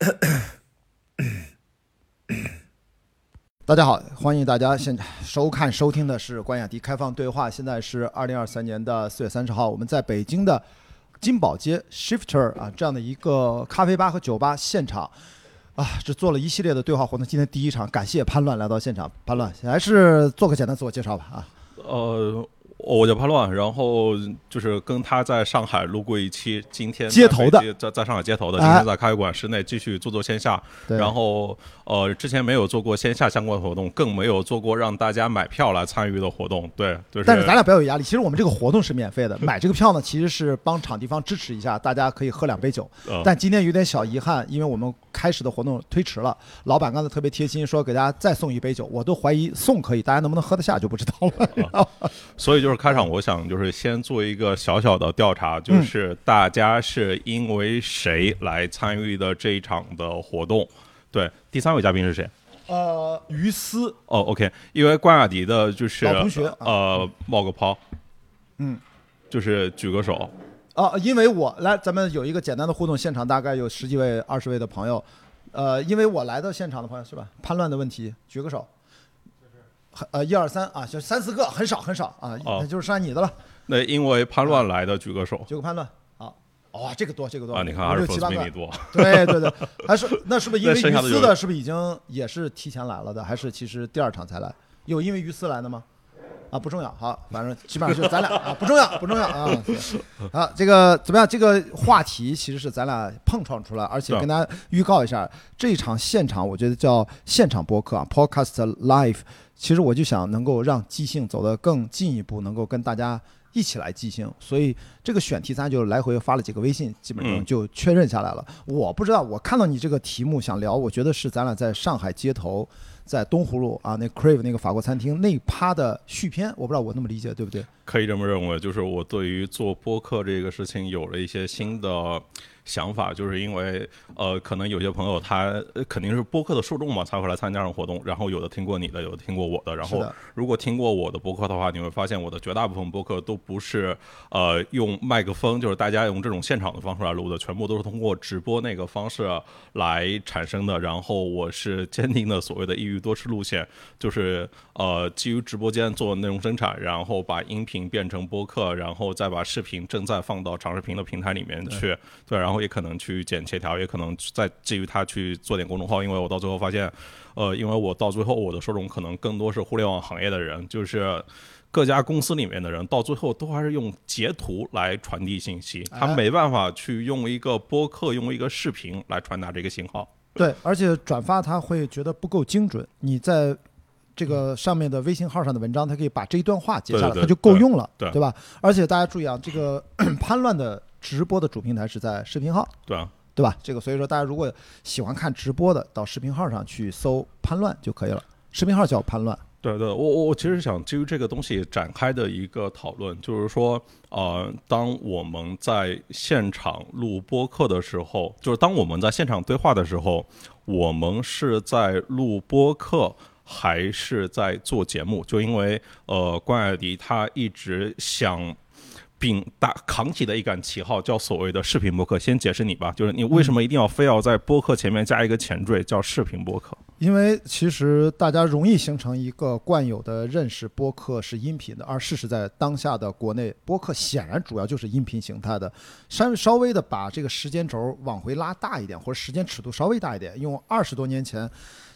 大家好，欢迎大家现在收看收听的是关雅迪开放对话。现在是二零二三年的四月三十号，我们在北京的金宝街 Shifter 啊这样的一个咖啡吧和酒吧现场啊，这做了一系列的对话活动。今天第一场，感谢潘乱来到现场。潘乱，还是做个简单自我介绍吧啊。呃，我叫潘乱，然后就是跟他在上海录过一期，今天街头的，在在上海街头的，哎今天在咖啡馆室内继续做做线下，对然后呃，之前没有做过线下相关的活动，更没有做过让大家买票来参与的活动，对，就是。但是咱俩不要有压力，其实我们这个活动是免费的，买这个票呢其实是帮场地方支持一下，大家可以喝两杯酒。呃但今天有点小遗憾，因为我们开始的活动推迟了，老板刚才特别贴心说给大家再送一杯酒，我都怀疑送可以，大家能不能喝得下就不知道了。所以就是开场，我想就是先做一个小小的调查，嗯就是大家是因为谁来参与的这一场的活动？对，第三位嘉宾是谁？呃，于思，哦，OK，因为关雅迪的就是老同学啊呃，冒个泡，嗯，就是举个手，啊，因为我来，咱们有一个简单的互动，现场大概有十几位、二十位的朋友，呃，因为我来到现场的朋友是吧？叛乱的问题，举个手。呃，一二三啊，就三四个，很少很少啊，哦那就是算你的了。那因为叛乱来的举个手举个叛乱啊，哦，这个多，这个多啊，你看还是五六七八 First 个多，对对对，还是那是不是 因为于斯的，是不是已经也是提前来了的？还是其实第二场才来？有因为于斯来的吗？啊，不重要，好，反正基本上就是咱俩啊，不重要，不重要啊。啊，这个怎么样？这个话题其实是咱俩碰撞出来，而且跟大家预告一下，这一场现场我觉得叫现场播客啊，Podcast Live。其实我就想能够让即兴走得更进一步，能够跟大家一起来即兴，所以这个选题咱就来回发了几个微信，基本上嗯就确认下来了。我不知道，我看到你这个题目想聊，我觉得是咱俩在上海街头，在东湖路啊那 Crave 那个法国餐厅那趴的续篇，我不知道我那么理解对不对？可以这么认为，就是我对于做播客这个事情有了一些新的想法，就是因为呃，可能有些朋友他呃肯定是播客的受众嘛，才会来参加这种活动，然后有的听过你的，有的听过我的，然后如果听过我的播客的话，你会发现我的绝大部分播客都不是呃用麦克风，就是大家用这种现场的方式来录的，全部都是通过直播那个方式来产生的。然后我是坚定的所谓的一鱼多吃路线，就是呃基于直播间做内容生产，然后把音频变成播客，然后再把视频正在放到长视频的平台里面去，对，然后也可能去剪切条，也可能再基于它去做点公众号，因为我到最后发现。呃，因为我到最后我的受众可能更多是互联网行业的人，就是各家公司里面的人，到最后都还是用截图来传递信息，他哎没办法去用一个播客、用一个视频来传达这个信号。对，而且转发他会觉得不够精准，你在。这个上面的微信号上的文章，他可以把这一段话截下来，对对它就够用了，对吧？而且大家注意啊，这个 叛乱的直播的主平台是在视频号，对啊，对吧？这个所以说，大家如果喜欢看直播的，到视频号上去搜“叛乱”就可以了。视频号叫“叛乱对对，我我我其实想基于这个东西展开的一个讨论，就是说，呃，当我们在现场录播客的时候，就是当我们在现场对话的时候，我们是在录播客。还是在做节目，就因为呃，关爱迪他一直想并打扛起的一杆旗号，叫所谓的视频播客。先解释你吧，就是你为什么一定要非要在播客前面加一个前缀，叫视频播客？”，因为其实大家容易形成一个惯有的认识，播客是音频的，而事实在当下的国内，播客显然主要就是音频形态的。稍稍微的把这个时间轴往回拉大一点，或者时间尺度稍微大一点，用二十多年前。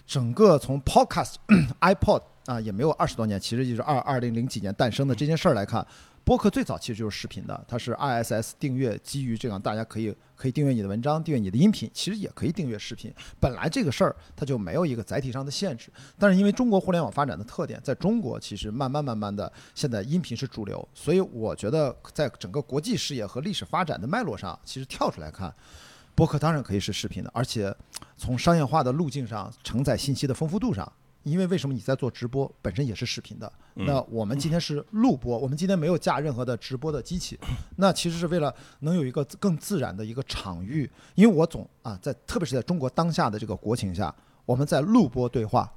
整个从 Podcast、iPod 啊，也没有二十多年，其实就是二二零零几年诞生的这件事儿来看，播客最早其实就是视频的，它是 RSS 订阅，基于这样大家可以可以订阅你的文章，订阅你的音频，其实也可以订阅视频。本来这个事儿它就没有一个载体上的限制，但是因为中国互联网发展的特点，在中国其实慢慢慢慢的，现在音频是主流，所以我觉得在整个国际视野和历史发展的脉络上，其实跳出来看。播客当然可以是视频的，而且从商业化的路径上、承载信息的丰富度上，因为为什么你在做直播，本身也是视频的。嗯那我们今天是录播，我们今天没有架任何的直播的机器，那其实是为了能有一个更自然的一个场域。因为我总啊，在特别是在中国当下的这个国情下，我们在录播对话，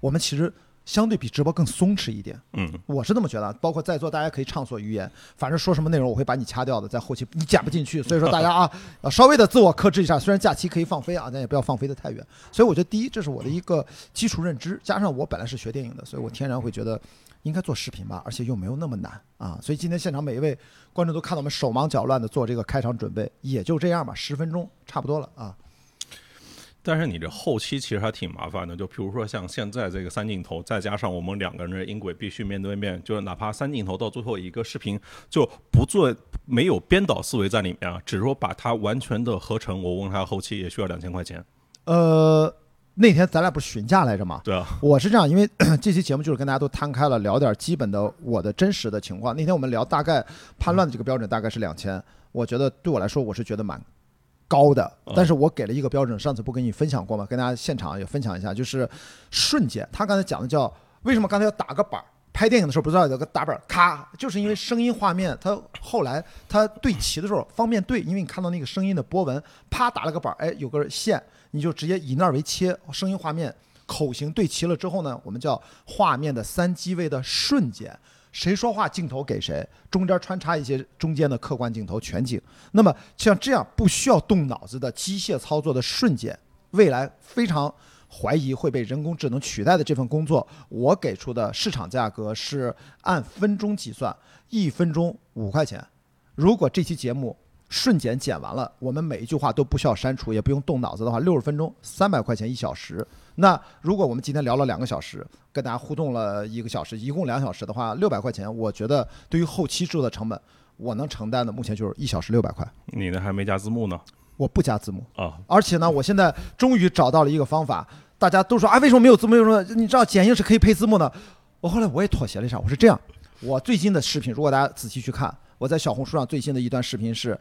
我们其实相对比直播更松弛一点。嗯，我是这么觉得，包括在座大家可以畅所欲言，反正说什么内容我会把你掐掉的，在后期你剪不进去，所以说大家 啊，要稍微的自我克制一下。虽然假期可以放飞啊，但也不要放飞的太远。所以我觉得第一，这是我的一个基础认知，加上我本来是学电影的，所以我天然会觉得应该做视频吧，而且又没有那么难啊。所以今天现场每一位观众都看到我们手忙脚乱的做这个开场准备，也就这样吧，十分钟差不多了啊。但是你这后期其实还挺麻烦的，就比如说像现在这个三镜头，再加上我们两个人的音轨必须面对面，就是哪怕三镜头到最后一个视频就不做没有编导思维在里面啊，只是说把它完全的合成，我问他后期也需要两千块钱。呃，那天咱俩不是询价来着吗？对啊，我是这样，因为 这期节目就是跟大家都摊开了，聊点基本的我的真实的情况。那天我们聊大概叛乱的这个标准大概是两千，我觉得对我来说我是觉得蛮高的，但是我给了一个标准，上次不跟你分享过吗？跟大家现场也分享一下，就是瞬间。他刚才讲的叫为什么刚才要打个板儿？拍电影的时候不知道有个打板儿，咔，就是因为声音画面，它后来它对齐的时候方便对，因为你看到那个声音的波纹，啪打了个板儿，哎，有根线，你就直接以那儿为切，声音画面口型对齐了之后呢，我们叫画面的三机位的瞬间。谁说话，镜头给谁，中间穿插一些中间的客观镜头全景。那么像这样不需要动脑子的机械操作的瞬间，未来非常怀疑会被人工智能取代的这份工作，我给出的市场价格是按分钟计算，一分钟五块钱。如果这期节目瞬间剪完了，我们每一句话都不需要删除，也不用动脑子的话，六十分钟三百块钱一小时。那如果我们今天聊了两个小时，跟大家互动了一个小时，一共两小时的话，六百块钱，我觉得对于后期制作的成本，我能承担的目前就是一小时六百块。你呢还没加字幕呢我不加字幕，啊？而且呢，我现在终于找到了一个方法，大家都说啊，为什么没有字幕？为什么你知道剪映是可以配字幕的？我后来我也妥协了一下，我是这样，我最近的视频，如果大家仔细去看，我在小红书上最新的一段视频是。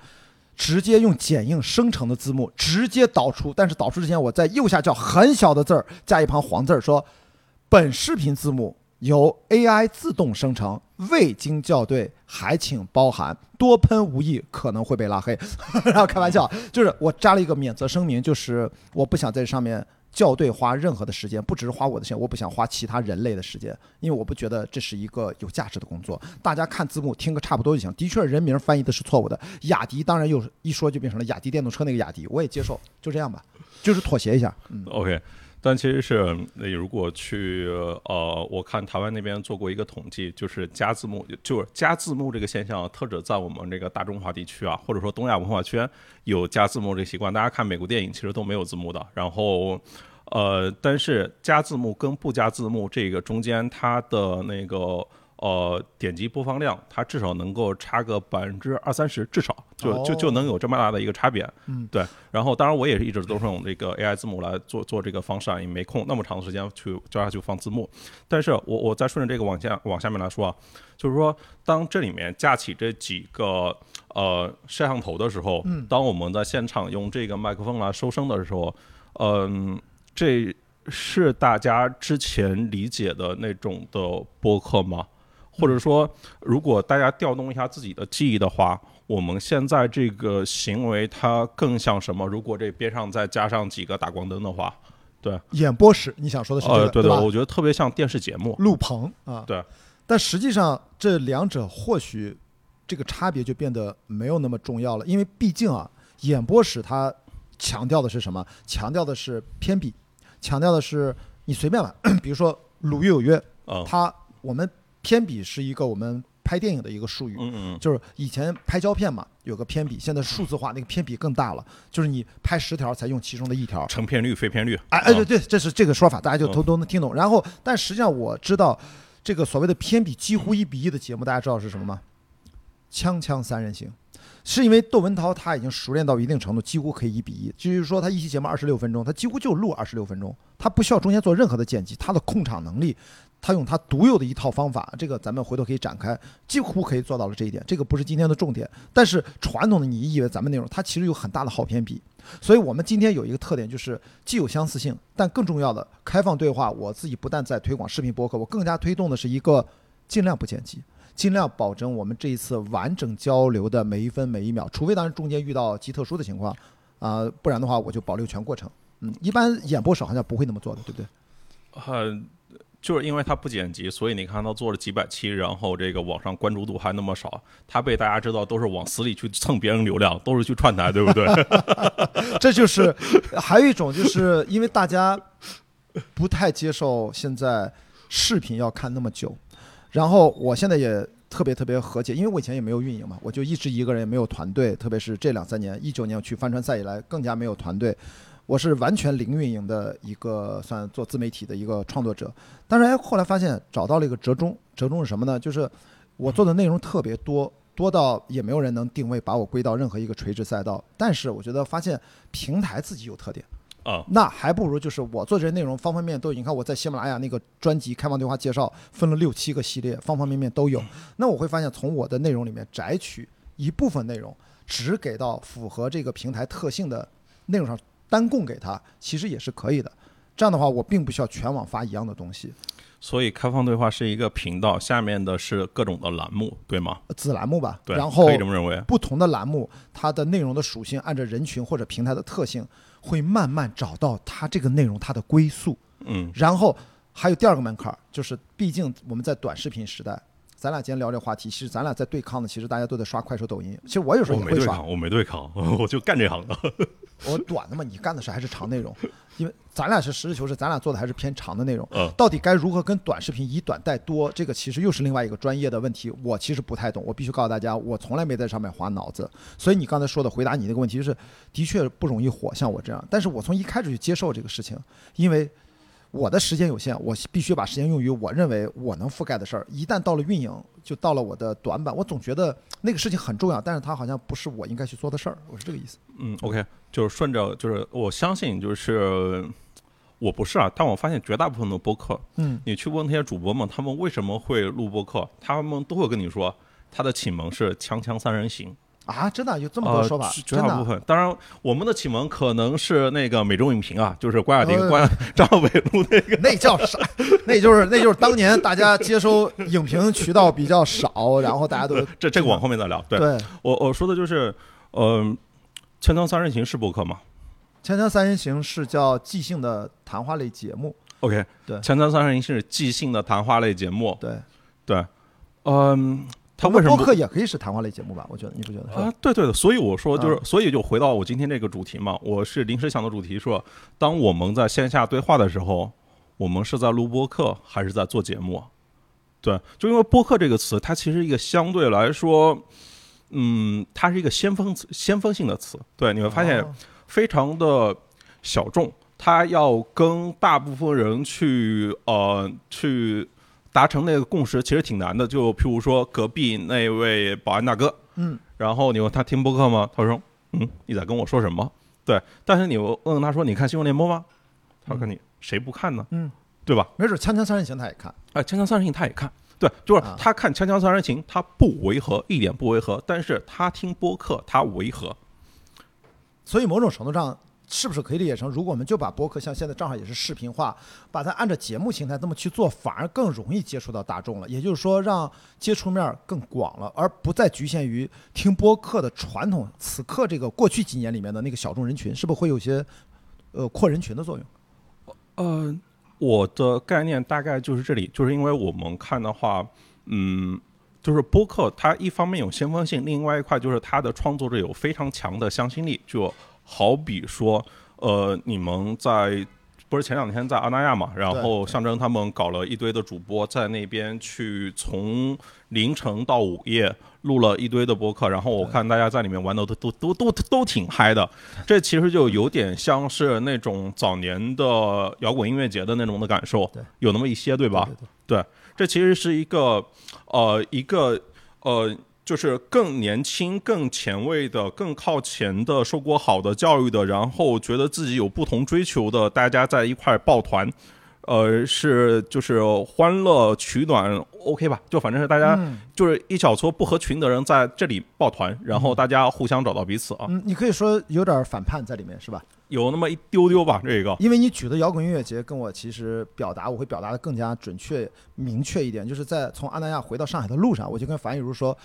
直接用剪映生成的字幕直接导出，但是导出之前，我在右下角很小的字儿加一旁黄字儿说：“本视频字幕由 AI 自动生成，未经校对，还请包涵，多喷无益，可能会被拉黑。”然后开玩笑，就是我加了一个免责声明，就是我不想在上面校对花任何的时间，不只是花我的时间，我不想花其他人类的时间，因为我不觉得这是一个有价值的工作。大家看字幕听个差不多就行。的确，人名翻译的是错误的。雅迪当然又一说就变成了雅迪电动车那个雅迪，我也接受，就这样吧，就是妥协一下。嗯，OK，但其实是你如果去呃，我看台湾那边做过一个统计，就是加字幕，就是加字幕这个现象，特指在我们这个大中华地区啊，或者说东亚文化圈有加字幕这个习惯。大家看美国电影其实都没有字幕的，然后。呃，但是加字幕跟不加字幕这个中间，它的那个呃点击播放量，它至少能够差个百分之二三十，至少就就就能有这么大的一个差别。嗯，对。然后，当然我也是一直都是用这个 AI 字幕来做做这个方式啊，也没空那么长时间去教它去放字幕。但是我我再顺着这个往下往下面来说啊，就是说，当这里面架起这几个呃摄像头的时候，嗯当我们在现场用这个麦克风来收声的时候，嗯、这是大家之前理解的那种的播客吗？或者说，如果大家调动一下自己的记忆的话，我们现在这个行为它更像什么？如果这边上再加上几个打光灯的话，对演播室，你想说的是这呃，个、对吧？我觉得特别像电视节目。录棚啊，对。但实际上，这两者或许这个差别就变得没有那么重要了，因为毕竟啊，演播室它强调的是什么？强调的是偏比，强调的是你随便玩，比如说《鲁豫有约》，嗯它我们偏比是一个我们拍电影的一个术语，嗯嗯就是以前拍胶片嘛，有个偏比，现在数字化那个偏比更大了，就是你拍十条才用其中的一条，成片率、废片率。哎哎，对嗯对，这是这个说法，大家就嗯都都能听懂。然后，但实际上我知道，这个所谓的偏比几乎一比一的节目，大家知道是什么吗？锵锵三人行，是因为窦文涛他已经熟练到一定程度，几乎可以一比一。就是说，他一期节目二十六分钟，他几乎就录二十六分钟，他不需要中间做任何的剪辑，他的控场能力。他用他独有的一套方法，这个咱们回头可以展开，几乎可以做到了这一点。这个不是今天的重点，但是传统的你以为咱们内容，它其实有很大的好偏比。所以我们今天有一个特点，就是既有相似性，但更重要的开放对话。我自己不但在推广视频博客，我更加推动的是一个尽量不剪辑，尽量保证我们这一次完整交流的每一分每一秒，除非当然中间遇到极特殊的情况，啊、不然的话我就保留全过程。嗯，一般演播手好像不会那么做的，对不对？呃，就是因为它不剪辑，所以你看它做了几百期，然后这个网上关注度还那么少，它被大家知道都是往死里去蹭别人流量，都是去串台，对不对？这就是还有一种，就是因为大家不太接受现在视频要看那么久，然后我现在也特别特别和解，因为我以前也没有运营嘛，我就一直一个人也没有团队，特别是这两三年，一九年我去帆船赛以来更加没有团队，我是完全零运营的一个算做自媒体的一个创作者，但是哎后来发现找到了一个折中，折中是什么呢？就是我做的内容特别多。多到也没有人能定位把我归到任何一个垂直赛道，但是我觉得发现平台自己有特点，啊，那还不如就是我做这些内容方方面面都有。你看我在喜马拉雅那个专辑《开放对话介绍》分了六七个系列，方方面面都有。那我会发现从我的内容里面摘取一部分内容，只给到符合这个平台特性的内容上单供给他，其实也是可以的。这样的话，我并不需要全网发一样的东西。所以开放对话是一个频道，下面的是各种的栏目，对吗？子栏目吧，对，然后可以这么认为。不同的栏目，它的内容的属性，按照人群或者平台的特性，会慢慢找到它这个内容它的归宿。嗯，然后还有第二个门槛儿，就是毕竟我们在短视频时代，咱俩今天聊这话题，其实咱俩在对抗的，其实大家都在刷快手、抖音。其实我有时候也会刷，我没对抗，我没对抗，我就干这行的。我短的嘛，你干的是还是长内容，因为咱俩是实事求是，咱俩做的还是偏长的内容。嗯到底该如何跟短视频以短带多，这个其实又是另外一个专业的问题。我其实不太懂，我必须告诉大家，我从来没在上面花脑子。所以你刚才说的回答你那个问题，就是的确不容易火，像我这样。但是我从一开始就接受这个事情，因为我的时间有限，我必须把时间用于我认为我能覆盖的事儿。一旦到了运营，就到了我的短板。我总觉得那个事情很重要，但是它好像不是我应该去做的事儿。我是这个意思。嗯，OK，就是顺着，就是我相信，就是我不是啊，但我发现绝大部分的播客，嗯，你去问那些主播们，他们为什么会录播客，他们都会跟你说，他的启蒙是《锵锵三人行》。啊，真的有这么多说法？呃、绝真的啊大部分。当然，我们的启蒙可能是那个美中影评啊，就是关雅迪、呃关张伟录那个。那叫啥？那就是那就是当年大家接收影评渠道比较少，然后大家都 这这个往后面再聊。对对。我我说的就是，嗯、锵锵三人行是播客吗锵锵三人行是叫即兴的谈话类节目，？OK，对锵锵三人行是即兴的谈话类节目。对。对，嗯，他为什么播客也可以是谈话类节目吧？我觉得你不觉得？是吧啊，对对的，所以我说就是，啊所以就回到我今天这个主题嘛，我是临时想的主题说，当我们在线下对话的时候，我们是在录播客还是在做节目？对，就因为播客这个词，它其实一个相对来说，嗯，它是一个先锋词先锋性的词。对，你会发现哦非常的小众，它要跟大部分人去呃去达成那个共识，其实挺难的。就譬如说隔壁那位保安大哥，嗯，然后你问他听播客吗？他说，嗯，你在跟我说什么？对，但是你问他说，你看新闻联播吗？他说你谁不看呢？嗯，对吧？没准《锵锵三人行》他也看，哎，锵锵三人行他也看，对，就是啊他看锵锵三人行，他不违和，一点不违和，但是他听播客他违和。所以某种程度上。是不是可以理解成，如果我们就把播客像现在正好也是视频化，把它按照节目形态这么去做，反而更容易接触到大众了。也就是说，让接触面更广了，而不再局限于听播客的传统。此刻这个过去几年里面的那个小众人群，是不是会有些呃扩人群的作用？呃，我的概念大概就是这里，就是因为我们看的话，嗯，就是播客它一方面有先锋性，另外一块就是它的创作者有非常强的向心力，就好比说，呃，你们在。不是前两天在阿那亚嘛，然后象征他们搞了一堆的主播在那边去从凌晨到午夜录了一堆的播客，然后我看大家在里面玩的都 都都都都挺嗨的，这其实就有点像是那种早年的摇滚音乐节的那种的感受，有那么一些，对吧？对对这其实是一个呃一个呃。就是更年轻、更前卫的、更靠前的、受过好的教育的，然后觉得自己有不同追求的，大家在一块儿抱团，呃，是就是欢乐取暖，OK 吧？就反正是大家嗯就是一小撮不合群的人在这里抱团，然后大家互相找到彼此啊，嗯，你可以说有点反叛在里面，是吧？有那么一丢丢吧，这个。因为你举的摇滚音乐节跟我其实表达，我会表达的更加准确、明确一点，就是在从阿那亚回到上海的路上，我就跟樊雨茹说，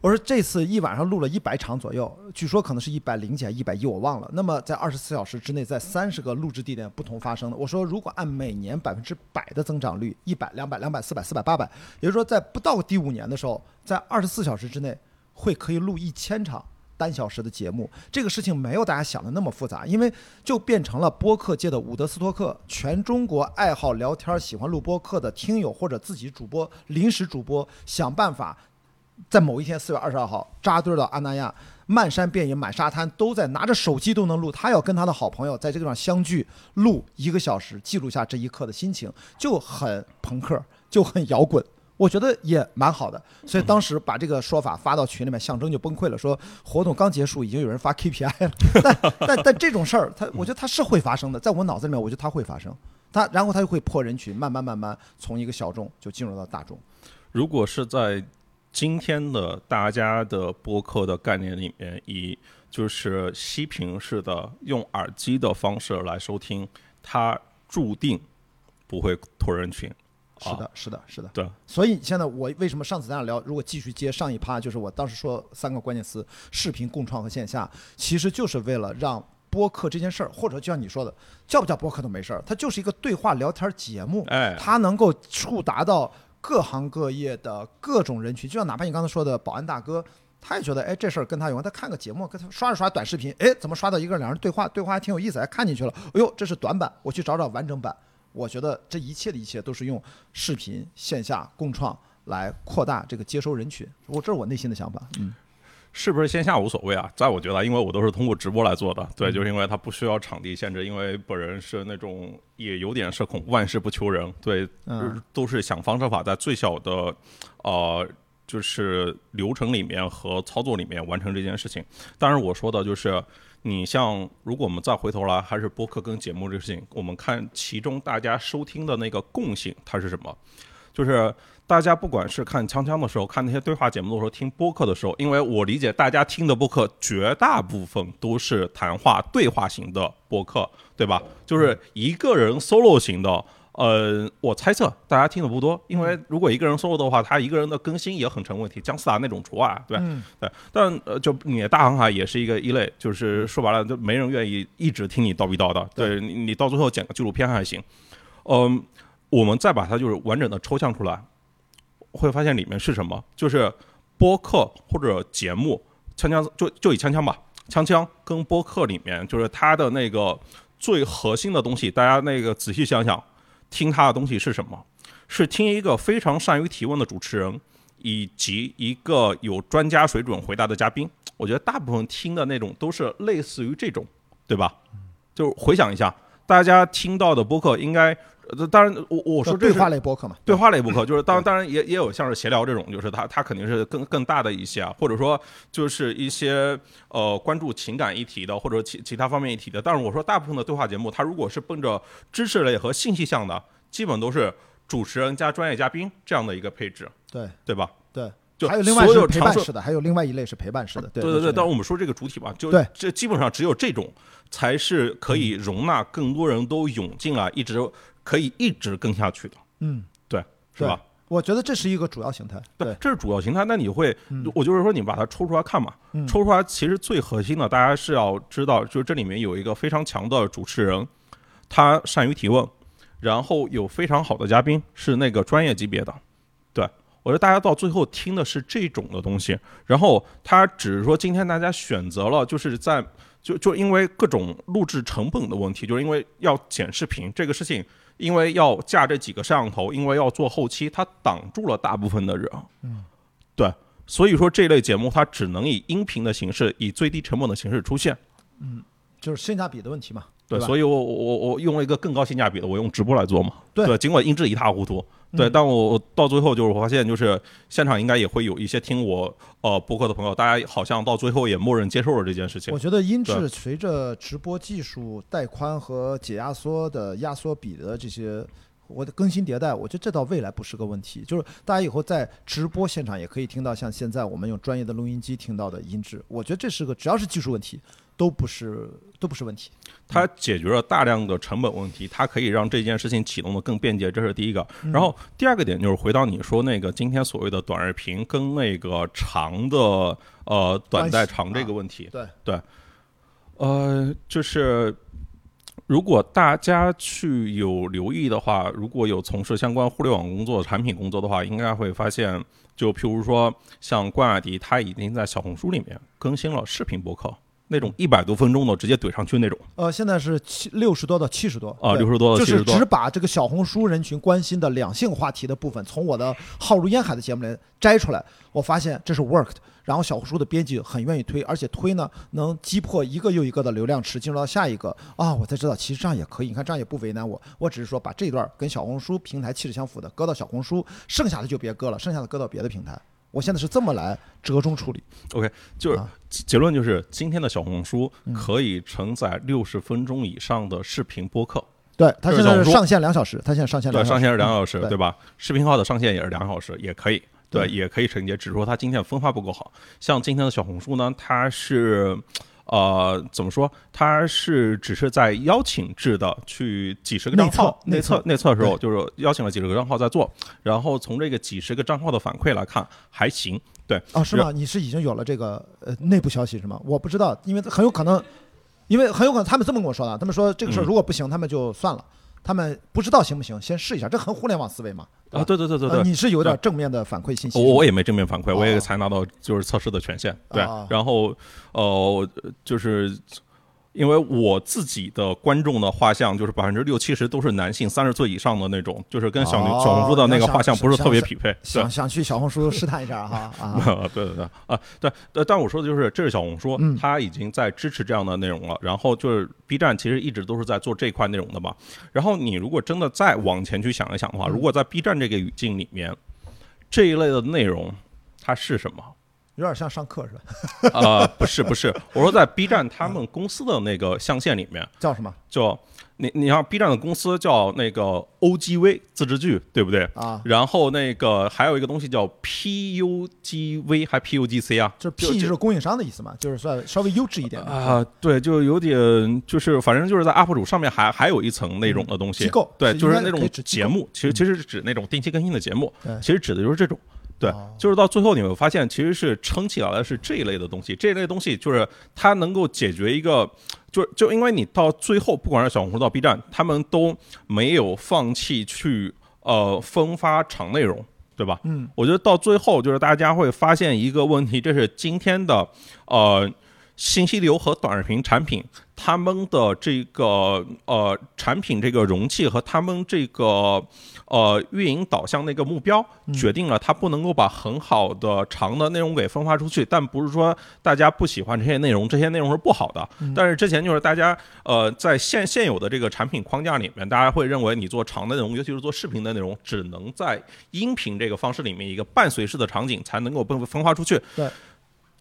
我说这次一晚上录了一百场左右，据说可能是一百零几还一百一，我忘了。那么在二十四小时之内，在三十个录制地点不同发生的。我说如果按每年百分之百的增长率，一百、两百、两百、四百、四百、八百，也就是说在不到第五年的时候，在二十四小时之内会可以录一千场单小时的节目。这个事情没有大家想的那么复杂，因为就变成了播客界的伍德斯托克，全中国爱好聊天、喜欢录播客的听友或者自己主播、临时主播想办法。在某一天，四月二十二号，扎堆到阿那亚，漫山遍野满沙滩都在拿着手机都能录。他要跟他的好朋友在这个地方相聚，录一个小时，记录下这一刻的心情，就很朋克，就很摇滚。我觉得也蛮好的。所以当时把这个说法发到群里面，象征就崩溃了，说活动刚结束，已经有人发 KPI 了。但但但这种事儿，他我觉得他是会发生的，在我脑子里面，我觉得他会发生。他然后他就会破人群，慢慢慢慢从一个小众就进入到大众。如果是在今天的大家的播客的概念里面，以就是息屏式的用耳机的方式来收听，它注定不会拖人群。是的，是的，是的。对，所以现在我为什么上次咱俩聊，如果继续接上一趴，就是我当时说三个关键词：视频、共创和线下，其实就是为了让播客这件事儿，或者就像你说的，叫不叫播客都没事儿，它就是一个对话聊天节目，哎，它能够触达到。各行各业的各种人群，就像哪怕你刚才说的保安大哥，他也觉得哎这事儿跟他有关，他看个节目，跟他刷着刷短视频，哎怎么刷到一个两人对话，对话还挺有意思，还看进去了，哎呦这是短版，我去找找完整版。我觉得这一切的一切都是用视频线下共创来扩大这个接收人群，我这是我内心的想法，嗯。是不是线下无所谓啊？在我觉得，因为我都是通过直播来做的，对，就是因为它不需要场地限制，因为本人是那种也有点社恐，万事不求人，对，都是想方设法在最小的，呃，就是流程里面和操作里面完成这件事情。当然，我说的就是，你像如果我们再回头来，还是播客跟节目这个事情，我们看其中大家收听的那个共性，它是什么？就是。大家不管是看锵锵的时候，看那些对话节目的时候，听播客的时候，因为我理解大家听的播客绝大部分都是谈话对话型的播客，对吧？就是一个人 solo 型的，呃，我猜测大家听的不多，因为如果一个人 solo 的话，他一个人的更新也很成问题，姜思达那种除外，对对。但呃，就你的大航海也是一个一类，就是说白了，就没人愿意一直听你叨逼叨的，对你，你到最后剪个纪录片还行。嗯，我们再把它就是完整的抽象出来。会发现里面是什么？就是播客或者节目，锵锵就就以锵锵吧，锵锵跟播客里面就是它的那个最核心的东西。大家那个仔细想想，听它的东西是什么？是听一个非常善于提问的主持人，以及一个有专家水准回答的嘉宾。我觉得大部分听的那种都是类似于这种，对吧？就回想一下，大家听到的播客应该。呃，当然，我我说对话类播客嘛，对话类播客就是当当然也也有像是闲聊这种，就是它它肯定是更更大的一些啊，或者说就是一些呃关注情感议题的，或者其其他方面议题的。但是我说大部分的对话节目，它如果是奔着知识类和信息向的，基本都是主持人加专业嘉宾这样的一个配置，对对吧？对，就还有另外是陪伴式的，还有另外一类是陪伴式的，对对对。但是我们说这个主体吧，就这基本上只有这种才是可以容纳更多人都涌进来，一直。可以一直跟下去的，嗯，对，是吧？我觉得这是一个主要形态，对，这是主要形态。那你会，我就是说，你把它抽出来看嘛，抽出来，其实最核心的，大家是要知道，就是这里面有一个非常强的主持人，他善于提问，然后有非常好的嘉宾，是那个专业级别的。对我觉得大家到最后听的是这种的东西，然后他只是说今天大家选择了，就是在就就因为各种录制成本的问题，就是因为要剪视频这个事情。因为要架这几个摄像头，因为要做后期，它挡住了大部分的人。嗯，对，所以说这类节目它只能以音频的形式，以最低成本的形式出现。嗯，就是性价比的问题嘛。对，所以我我我用了一个更高性价比的，我用直播来做嘛。对，尽管音质一塌糊涂。对，但我到最后就是我发现，就是现场应该也会有一些听我呃播客的朋友，大家好像到最后也默认接受了这件事情。我觉得音质随着直播技术带宽和解压缩的压缩比的这些我的更新迭代，我觉得这到未来不是个问题。就是大家以后在直播现场也可以听到像现在我们用专业的录音机听到的音质，我觉得这是个只要是技术问题都不是都不是问题。它解决了大量的成本问题，它可以让这件事情启动的更便捷，这是第一个。嗯然后第二个点就是回到你说那个今天所谓的短视频跟那个长的呃短带长这个问题，对，呃，就是如果大家去有留意的话，如果有从事相关互联网工作、产品工作的话，应该会发现，就譬如说像冠亚迪，他已经在小红书里面更新了视频博客，那种一百多分钟的直接怼上去那种呃，现在是七六十多到七十多啊，六十多到就是七十多只，把这个小红书人群关心的两性话题的部分，从我的浩如烟海的节目里摘出来，我发现这是 worked。然后小红书的编辑很愿意推，而且推呢能击破一个又一个的流量池，进入到下一个啊，我才知道其实这样也可以。你看这样也不为难我，我只是说把这段跟小红书平台气质相符的搁到小红书，剩下的就别搁了，剩下的搁到别的平台。我现在是这么来折中处理。OK，就是啊结论就是，今天的小红书嗯可以承载六十分钟以上的视频播客，对，它现在上线两小时，它现在上线对，两小时，上线是两小时，嗯对吧？视频号的上线也是两小时，也可以，对，对也可以承接，只是说它今天的分发不够好。像今天的小红书呢，它是。呃，怎么说？它是只是在邀请制的去几十个账号内测内测内测的时候，就是邀请了几十个账号在做，然后从这个几十个账号的反馈来看，还行。对，哦，是吗？你是已经有了这个呃内部消息是吗？我不知道，因为很有可能，因为很有可能他们这么跟我说的，他们说这个事儿嗯如果不行，他们就算了，他们不知道行不行，先试一下，这很互联网思维嘛。啊，对对对对对，呃你是有点正面的反馈信息。我我也没正面反馈，哦我也才拿到就是测试的权限，对哦，然后呃就是。因为我自己的观众的画像就是百分之六七十都是男性，三十岁以上的那种，就是跟小女哦小红书的那个画像不是特别匹配。对想，想去小红书试探一下哈 啊，对对对啊，对，但但我说的就是，这是小红书嗯，它已经在支持这样的内容了。然后就是 B 站其实一直都是在做这块内容的嘛。然后你如果真的再往前去想一想的话，嗯如果在 B 站这个语境里面，这一类的内容它是什么？有点像上课是吧？呃，不是不是，我说在 B 站他们公司的那个象限里面，叫什么就你你像 B 站的公司叫那个 OGV 自制剧，对不对？啊？然后那个还有一个东西叫 PUGV 还 PUGC 啊？就是 P 就是供应商的意思嘛，就是算稍微优质一点的啊、对，就有点，就是反正就是在 UP 主上面还还有一层那种的东西，机构对，就是那种节目，其实其实是指那种定期更新的节目，对其实指的就是这种。对哦，就是到最后你会发现，其实是撑起来的是这一类的东西。这一类东西就是它能够解决一个，就就因为你到最后，不管是小红书到 B 站，他们都没有放弃去呃分发长内容，对吧？嗯，我觉得到最后，就是大家会发现一个问题，这是今天的呃信息流和短视频产品，他们的这个呃产品这个容器和他们这个呃运营导向的一个目标，决定了它不能够把很好的长的内容给分发出去。但不是说大家不喜欢这些内容，这些内容是不好的。但是之前就是大家呃在现现有的这个产品框架里面，大家会认为你做长的内容，尤其是做视频的内容，只能在音频这个方式里面一个伴随式的场景才能够被分发出去。对。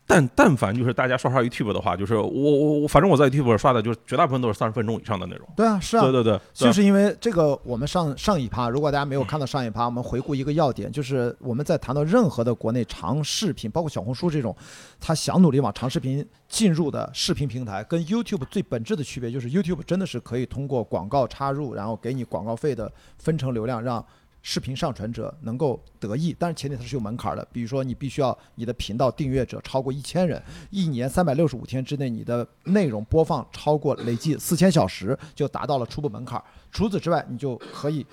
但但凡就是大家刷刷 YouTube 的话，就是我我我，反正我在 YouTube 刷的，就是绝大部分都是三十分钟以上的内容。对啊，是啊，对对对，就是因为这个，我们上上一趴，如果大家没有看到上一趴，我们回顾一个要点，就是我们在谈到任何的国内长视频，包括小红书这种，他想努力往长视频进入的视频平台，跟 YouTube 最本质的区别就是 YouTube 真的是可以通过广告插入，然后给你广告费的分成流量，让视频上传者能够得益，但是前提它是有门槛的，比如说你必须要你的频道订阅者超过一千人，一年三百六十五天之内，你的内容播放超过累计四千小时，就达到了初步门槛。除此之外，你就可以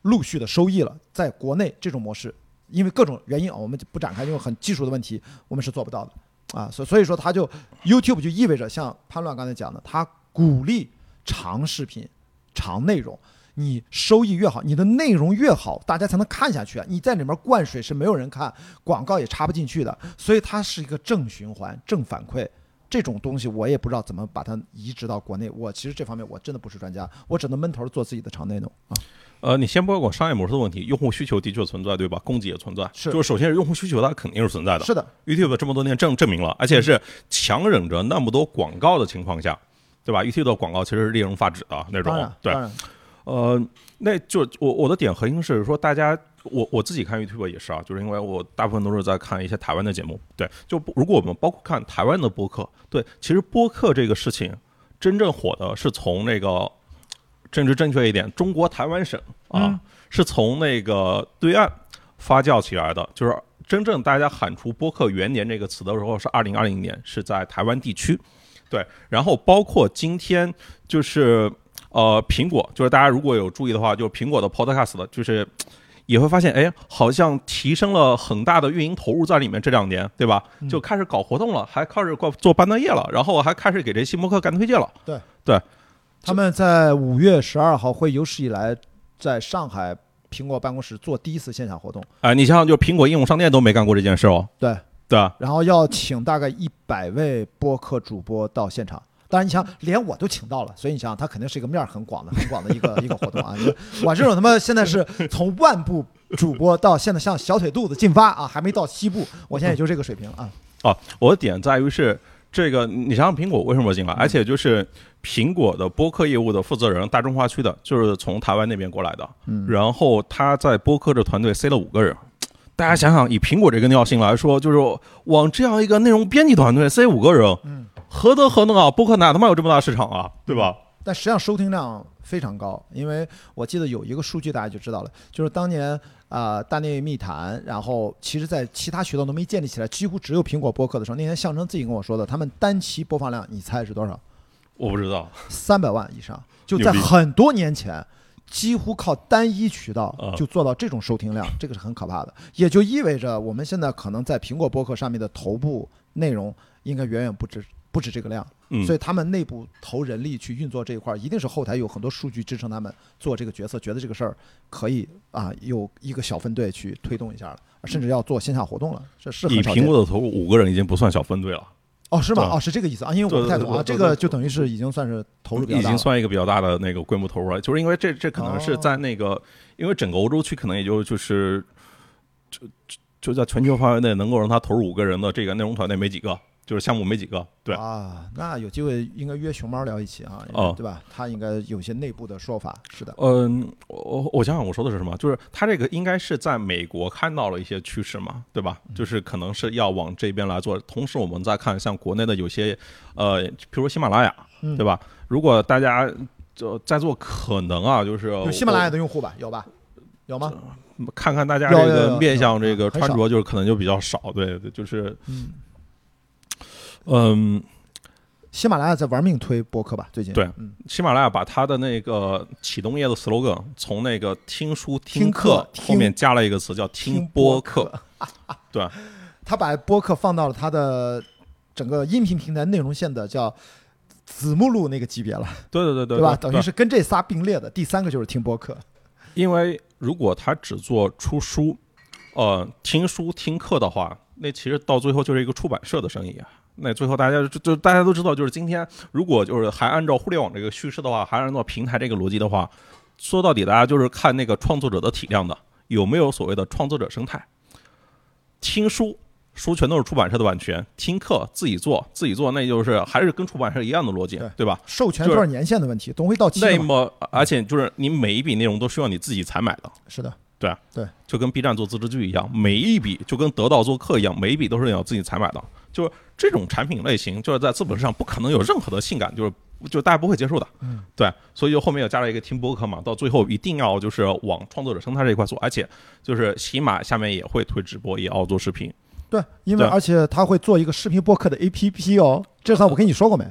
陆续的收益了。在国内这种模式，因为各种原因啊，我们不展开，因为很技术的问题，我们是做不到的啊。所所以说，它就 YouTube 就意味着像潘乱刚才讲的，它鼓励长视频、长内容。你收益越好，你的内容越好，大家才能看下去啊！你在里面灌水是没有人看，广告也插不进去的，所以它是一个正循环、正反馈。这种东西我也不知道怎么把它移植到国内。我其实这方面我真的不是专家，我只能闷头做自己的长内容啊。呃，你先不要管商业模式的问题，用户需求的确存在，对吧？供给也存在，是就是首先是用户需求，它肯定是存在的。是的，YouTube 这么多年证证明了，而且是强忍着那么多广告的情况下，对吧？YouTube 的广告其实是令人发指的那种对呃，那就我我的点核心是说，大家我我自己看 YouTube 也是啊，就是因为我大部分都是在看一些台湾的节目。对，就如果我们包括看台湾的播客，对，其实播客这个事情真正火的是从那个政治正确一点，中国台湾省啊，嗯是从那个对岸发酵起来的，就是真正大家喊出“播客元年”这个词的时候是二零二零年，是在台湾地区。对，然后包括今天就是呃苹果，就是大家如果有注意的话，就是苹果的 Podcast 的，就是也会发现，哎，好像提升了很大的运营投入在里面。这两年，对吧？就开始搞活动了，还开始做做班段页了，然后还开始给这新播客干推荐了。对对他们在五月十二号会有史以来在上海苹果办公室做第一次线下活动，哎、你想想，就苹果应用商店都没干过这件事哦。对，对啊，然后要请大概一百位播客主播到现场。当然，你想，连我都请到了，所以你想想，他肯定是一个面儿很广的、很广的一个一个活动啊！我这种他妈现在是 从万部主播到现在像小腿肚子进发啊，还没到西部，我现在也就这个水平啊。哦，我的点在于是这个，你想想苹果为什么进来？而且就是苹果的播客业务的负责人，大中华区的，就是从台湾那边过来的。嗯然后他在播客的团队塞了五个人。大家想想，以苹果这个尿性来说，就是往这样一个内容编辑团队塞五个人，嗯何德何能啊？播客哪他妈有这么大市场啊？对吧？但实际上收听量非常高，因为我记得有一个数据大家就知道了，就是当年啊、呃大内密谈，然后其实在其他渠道都没建立起来，几乎只有苹果播客的时候，那天象征自己跟我说的，他们单期播放量，你猜是多少？我不知道，三百万以上，就在很多年前。几乎靠单一渠道啊就做到这种收听量，这个是很可怕的。也就意味着我们现在可能在苹果播客上面的头部内容应该远远不止不止这个量。嗯所以他们内部投人力去运作这一块儿，一定是后台有很多数据支撑他们做这个决策，觉得这个事儿可以啊，有一个小分队去推动一下了，甚至要做线下活动了，这是以很少见苹果的投入，五个人已经不算小分队了，哦，是吗？哦，是这个意思啊，因为我不太懂啊，这个就等于是已经算是投入比较已经。算一个比较大的那个规模投入了，就是因为这这可能是在那个，因为整个欧洲区可能也就就是就就就在全球范围内能够让他投入五个人的这个内容团队没几个，就是项目没几个，对。啊，那有机会应该约熊猫聊一起啊，哦对吧？他应该有些内部的说法，是的。嗯，我我想想我说的是什么？就是他这个应该是在美国看到了一些趋势嘛，对吧？就是可能是要往这边来做。同时，我们再看像国内的有些呃，比如说喜马拉雅，嗯对吧？如果大家就在做，可能啊，就是有喜马拉雅的用户吧？有吧？有吗？看看大家这个面向这个穿着，就是可能就比较少，对对，就是嗯，嗯，喜马拉雅在玩命推播客吧？最近对嗯，喜马拉雅把它的那个启动页的 slogan 从那个听书听课课后面加了一个词叫听播客，对，他把播客放到了他的整个音频平台内容线的叫子目录那个级别了，对对对对对吧？等于是跟这仨并列的，第三个就是听播客。因为如果他只做出书，呃，听书听课的话，那其实到最后就是一个出版社的生意啊。那最后大家就就大家都知道，就是今天如果就是还按照互联网这个叙事的话，还按照平台这个逻辑的话，说到底大家就是看那个创作者的体量的，有没有所谓的创作者生态。听书书全都是出版社的版权，听课自己做自己做，那就是还是跟出版社一样的逻辑对，对吧？授权就是多少年限的问题，总会到期。那么而且就是你每一笔内容都需要你自己采买的。是的，对对就跟 B 站做自制剧一样，每一笔就跟得到做客一样，每一笔都是你要自己采买的。就是这种产品类型，就是在资本市场不可能有任何的性感，就是就大家不会接受的。嗯，对，所以就后面又加了一个听播客嘛，到最后一定要就是往创作者生态这一块做，而且就是起码下面也会推直播，也要做视频。对，因为而且他会做一个视频播客的 APP 哦，这次我跟你说过没？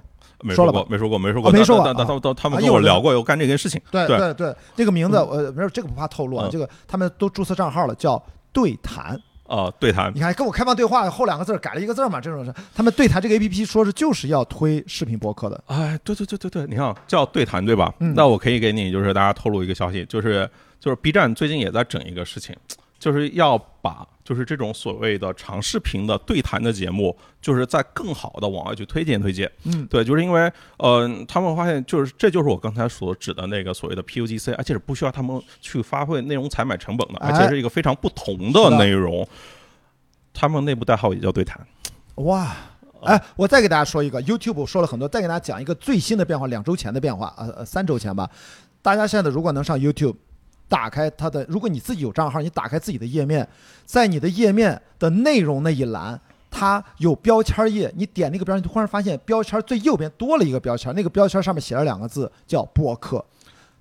没说过，没说过，没说过，啊没说过但但啊但但他们跟我聊过有干这件事情。对对对对，这个名字呃没有，这个不怕透露啊，嗯这个他们都注册账号了，叫对谈。啊，对谈你看跟我开放对话后两个字改了一个字嘛，这种是他们对谈这个 APP 说是就是要推视频播客的。哎，对对对对对，你看叫对谈对吧？嗯那我可以给你就是大家透露一个消息，就是就是 B 站最近也在整一个事情，就是要把就是这种所谓的长视频的对谈的节目，就是在更好的往外去推荐推荐。嗯，对，就是因为呃，他们发现就是这就是我刚才所指的那个所谓的 PUGC，而且是不需要他们去发挥内容采买成本的，而且哎是一个非常不同的的内容。他们内部代号也叫对谈。哇，哎，我再给大家说一个，YouTube 说了很多，再给大家讲一个最新的变化，两周前的变化，呃呃，三周前吧。大家现在如果能上 YouTube，打开它的，如果你自己有账号，你打开自己的页面，在你的页面的内容那一栏，它有标签页，你点那个标签，你突然发现标签最右边多了一个标签，那个标签上面写了两个字叫播客，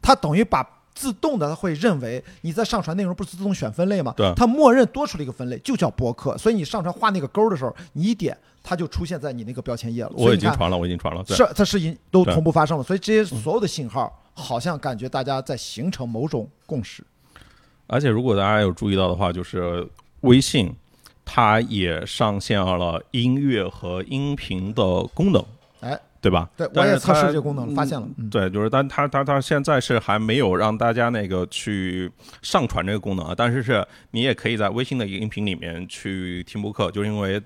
它等于把。自动的，它会认为你在上传内容不是自动选分类吗？对它默认多出了一个分类，就叫播客。所以你上传画那个勾的时候，你一点，它就出现在你那个标签页了。我已经传了，我已经传了。是它是已都同步发生了。所以这些所有的信号，好像感觉大家在形成某种共识。而且如果大家有注意到的话，就是微信它也上线了音乐和音频的功能，哎，对吧？对我也测试这个功能了，发现了。嗯，对，就是但它它它现在是还没有让大家那个去上传这个功能啊，但是是你也可以在微信的音频里面去听播客，就是因为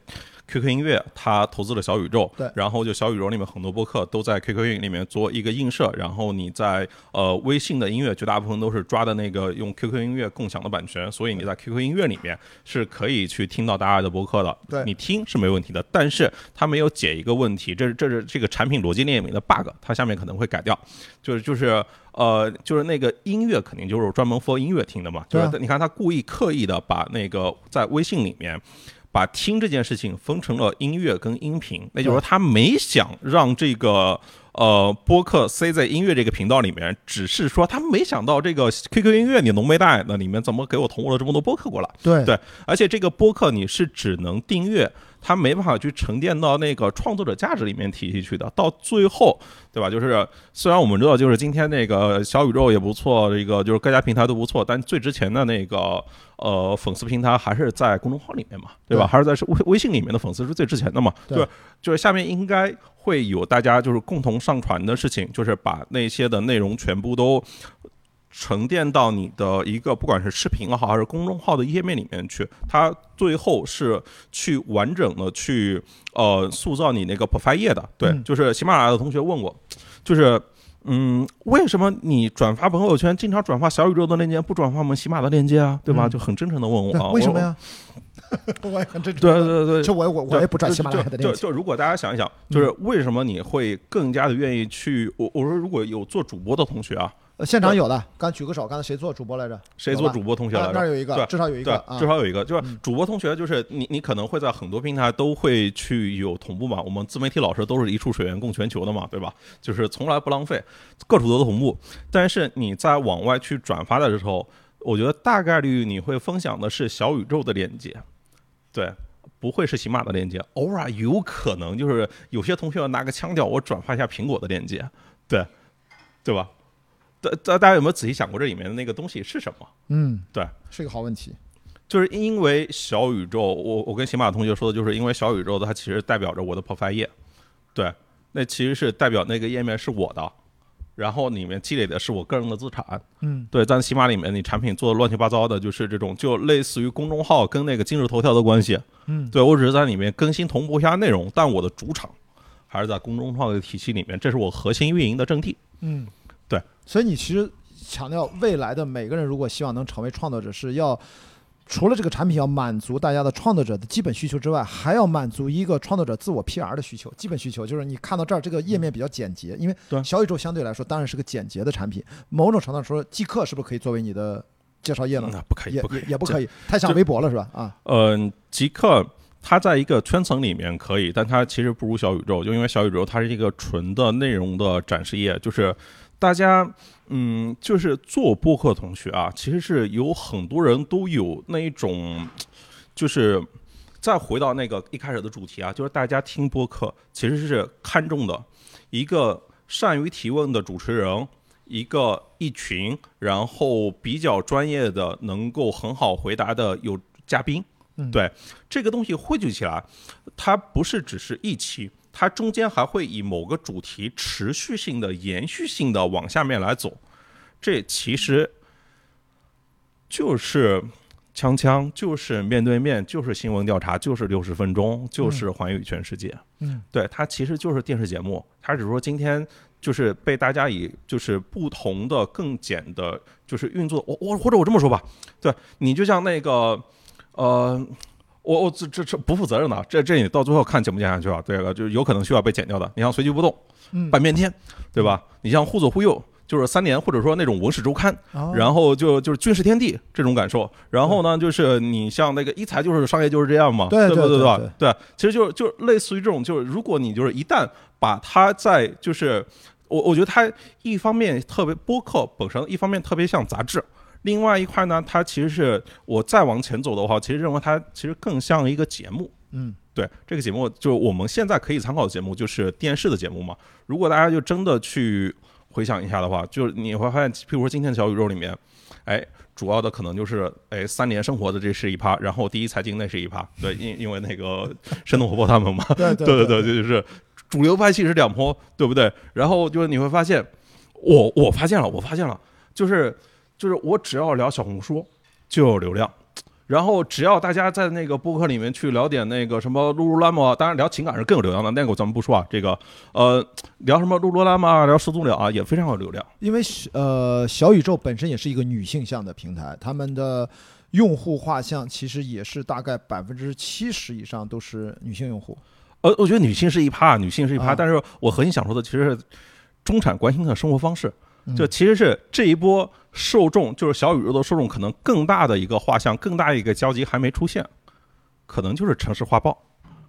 QQ 音乐它投资了小宇宙，对。然后就小宇宙里面很多播客都在 QQ 音乐里面做一个映射，然后你在呃微信的音乐绝大部分都是抓的那个用 QQ 音乐共享的版权，所以你在 QQ 音乐里面是可以去听到大家的播客的，对。你听是没问题的，但是它没有解一个问题，这是这是这个产品逻辑链里面的 bug，它下面可能会改掉，就是就是呃就是那个音乐肯定就是专门 for 音乐听的嘛，就是你看他故意刻意的把那个在微信里面。把听这件事情分成了音乐跟音频，那就是说他没想让这个呃播客塞在音乐这个频道里面，只是说他没想到这个 QQ 音乐你浓眉大眼的里面怎么给我同步了这么多播客过来。对对，而且这个播客你是只能订阅，它没办法去沉淀到那个创作者价值里面体系去的。到最后，对吧？就是虽然我们知道，就是今天那个小宇宙也不错，这个就是各家平台都不错，但最值钱的那个呃粉丝平台还是在公众号里面嘛，对吧？还是在微微信里面的粉丝是最值钱的嘛？对就是下面应该会有大家就是共同上传的事情，就是把那些的内容全部都沉淀到你的一个不管是视频也好，还是公众号的页面里面去，它最后是去完整的去呃塑造你那个 profile 页的。对，嗯就是喜马拉雅的同学问我，就是。嗯，为什么你转发朋友圈经常转发小宇宙的链接，不转发我们喜马的链接啊？对吧？嗯就很真诚的问我啊，为什么我？呀？我也很真诚。对对对，就我我我也不转喜马拉雅的就链接。就就如果大家想一想，就是为什么你会更加的愿意去？我我说如果有做主播的同学啊，呃现场有的，刚举个手，刚才谁做主播来着？谁做主播同学来着？啊那儿有一个，对至少有一个，啊至。少有一个，就是嗯主播同学，就是你，你可能会在很多平台都会去有同步嘛。我们自媒体老师都是一处水源供全球的嘛，对吧？就是从来不浪费，各处都同步。但是你在往外去转发的时候，我觉得大概率你会分享的是小宇宙的链接，对。不会是喜马的链接，偶尔有可能就是有些同学要拿个腔调，我转发一下苹果的链接，对，对吧？大大大家有没有仔细想过这里面的那个东西是什么？嗯，对，是个好问题。就是因为小宇宙，我我跟喜马同学说的就是因为小宇宙它其实代表着我的 profile 页，对，那其实是代表那个页面是我的，然后里面积累的是我个人的资产，嗯，对，在喜马里面你产品做的乱七八糟的，就是这种就类似于公众号跟那个今日头条的关系，嗯，对我只是在里面更新同步一下内容，但我的主场还是在公众号的体系里面，这是我核心运营的阵地，嗯，对。所以你其实强调未来的每个人如果希望能成为创作者，是要除了这个产品要满足大家的创作者的基本需求之外，还要满足一个创作者自我 PR 的需求。基本需求就是你看到这儿，这个页面比较简洁，因为小宇宙相对来说当然是个简洁的产品。某种程度上说，即刻是不是可以作为你的介绍页呢？那不可以，也不可以也，也不可以，太像微博了是吧？啊，嗯，即刻它在一个圈层里面可以，但它其实不如小宇宙，就因为小宇宙它是一个纯的内容的展示页，就是大家嗯，就是做播客同学啊，其实是有很多人都有那一种，就是再回到那个一开始的主题啊，就是大家听播客其实是看重的一个善于提问的主持人。一个一群，然后比较专业的，能够很好回答的有嘉宾，嗯对这个东西汇聚起来，它不是只是一期，它中间还会以某个主题持续性的、延续性的往下面来走。这其实就是锵锵，就是面对面，就是新闻调查，就是六十分钟，就是环宇全世界。嗯，对，它其实就是电视节目，它只是说今天就是被大家以就是不同的更简的，就是运作。我我或者我这么说吧，对你就像那个呃。我我这这这不负责任的，这这你到最后看剪不剪下去啊？这个就有可能需要被剪掉的。你像随机波动，嗯半边天，对吧？你像忽左忽右，就是三联或者说那种文史周刊，哦然后就就是军事天地这种感受。然后呢，就是你像那个一财就是商业就是这样嘛，对对不对对对吧？对，其实就是就类似于这种，就是如果你就是一旦把它在就是我我觉得它一方面特别播客本身，一方面特别像杂志。另外一块呢，它其实是我再往前走的话，其实认为它其实更像一个节目。嗯，对，这个节目就是我们现在可以参考的节目，就是电视的节目嘛。如果大家就真的去回想一下的话，就是你会发现，譬如说今天的小宇宙里面，哎，主要的可能就是哎三年生活的这是一趴，然后第一财经那是一趴，对，因因为那个生动活泼他们嘛，对对对 对，就是主流派系是两波，对不对？然后就是你会发现，我我发现了，我发现了，就是就是我只要聊小红书就有流量。然后只要大家在那个播客里面去聊点那个什么露露拉嘛，当然聊情感是更有流量的，那个咱们不说啊。这个呃，聊什么露露拉嘛，聊始祖鸟啊，也非常有流量。因为呃，小宇宙本身也是一个女性向的平台，他们的用户画像其实也是大概百分之七十以上都是女性用户。呃，我觉得女性是一趴，女性是一趴，啊但是我核心想说的其实是中产关心的生活方式，嗯就其实是这一波受众，就是小宇宙的受众，可能更大的一个画像，更大的一个交集还没出现，可能就是城市画报，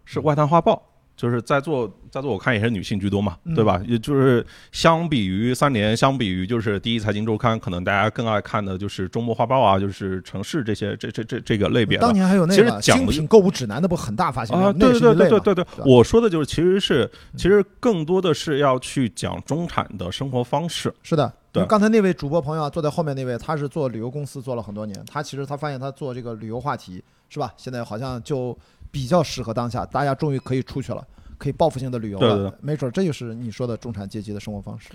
是外滩画报。就是在座在座，我看也是女性居多嘛，对吧？也就是相比于三联，相比于就是第一财经周刊，可能大家更爱看的就是周末画报啊，就是城市这些这这这这个类别的。当年还有那其实个精品购物指南，那不很大发行啊，对对对对对对，我说的就是其实是其实更多的是要去讲中产的生活方式。是的。对刚才那位主播朋友啊，坐在后面那位，他是做旅游公司做了很多年，他其实他发现他做这个旅游话题是吧？现在好像就比较适合当下，大家终于可以出去了，可以报复性的旅游了，对对对没准儿这就是你说的中产阶级的生活方式。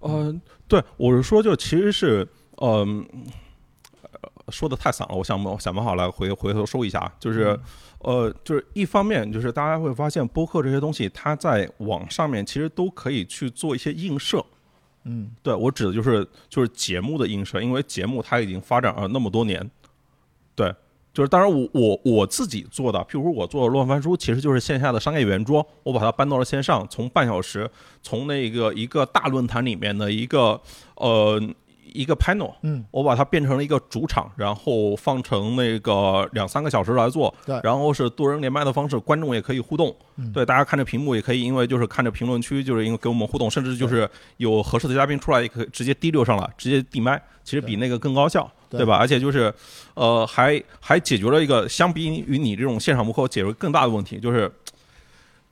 嗯、对，我是说，就其实是嗯。呃说的太散了，我想我想办法来回回头收一下啊，就是，呃，就是一方面就是大家会发现播客这些东西，它在网上面其实都可以去做一些映射，嗯，对我指的就是就是节目的映射，因为节目它已经发展了那么多年，对，就是当然我我我自己做的，譬如说我做的乱翻书，其实就是线下的商业圆桌，我把它搬到了线上，从半小时，从那个一个大论坛里面的一个呃一个 panel，嗯，我把它变成了一个主场，然后放成那个两三个小时来做，对。然后是多人连麦的方式，观众也可以互动，嗯。对，大家看着屏幕也可以，因为就是看着评论区，就是因为给我们互动，甚至就是有合适的嘉宾出来，也可以直接滴溜上来，直接递麦，其实比那个更高效，对。对吧？而且就是，呃，还还解决了一个相比于你这种现场幕后解决更大的问题，就是。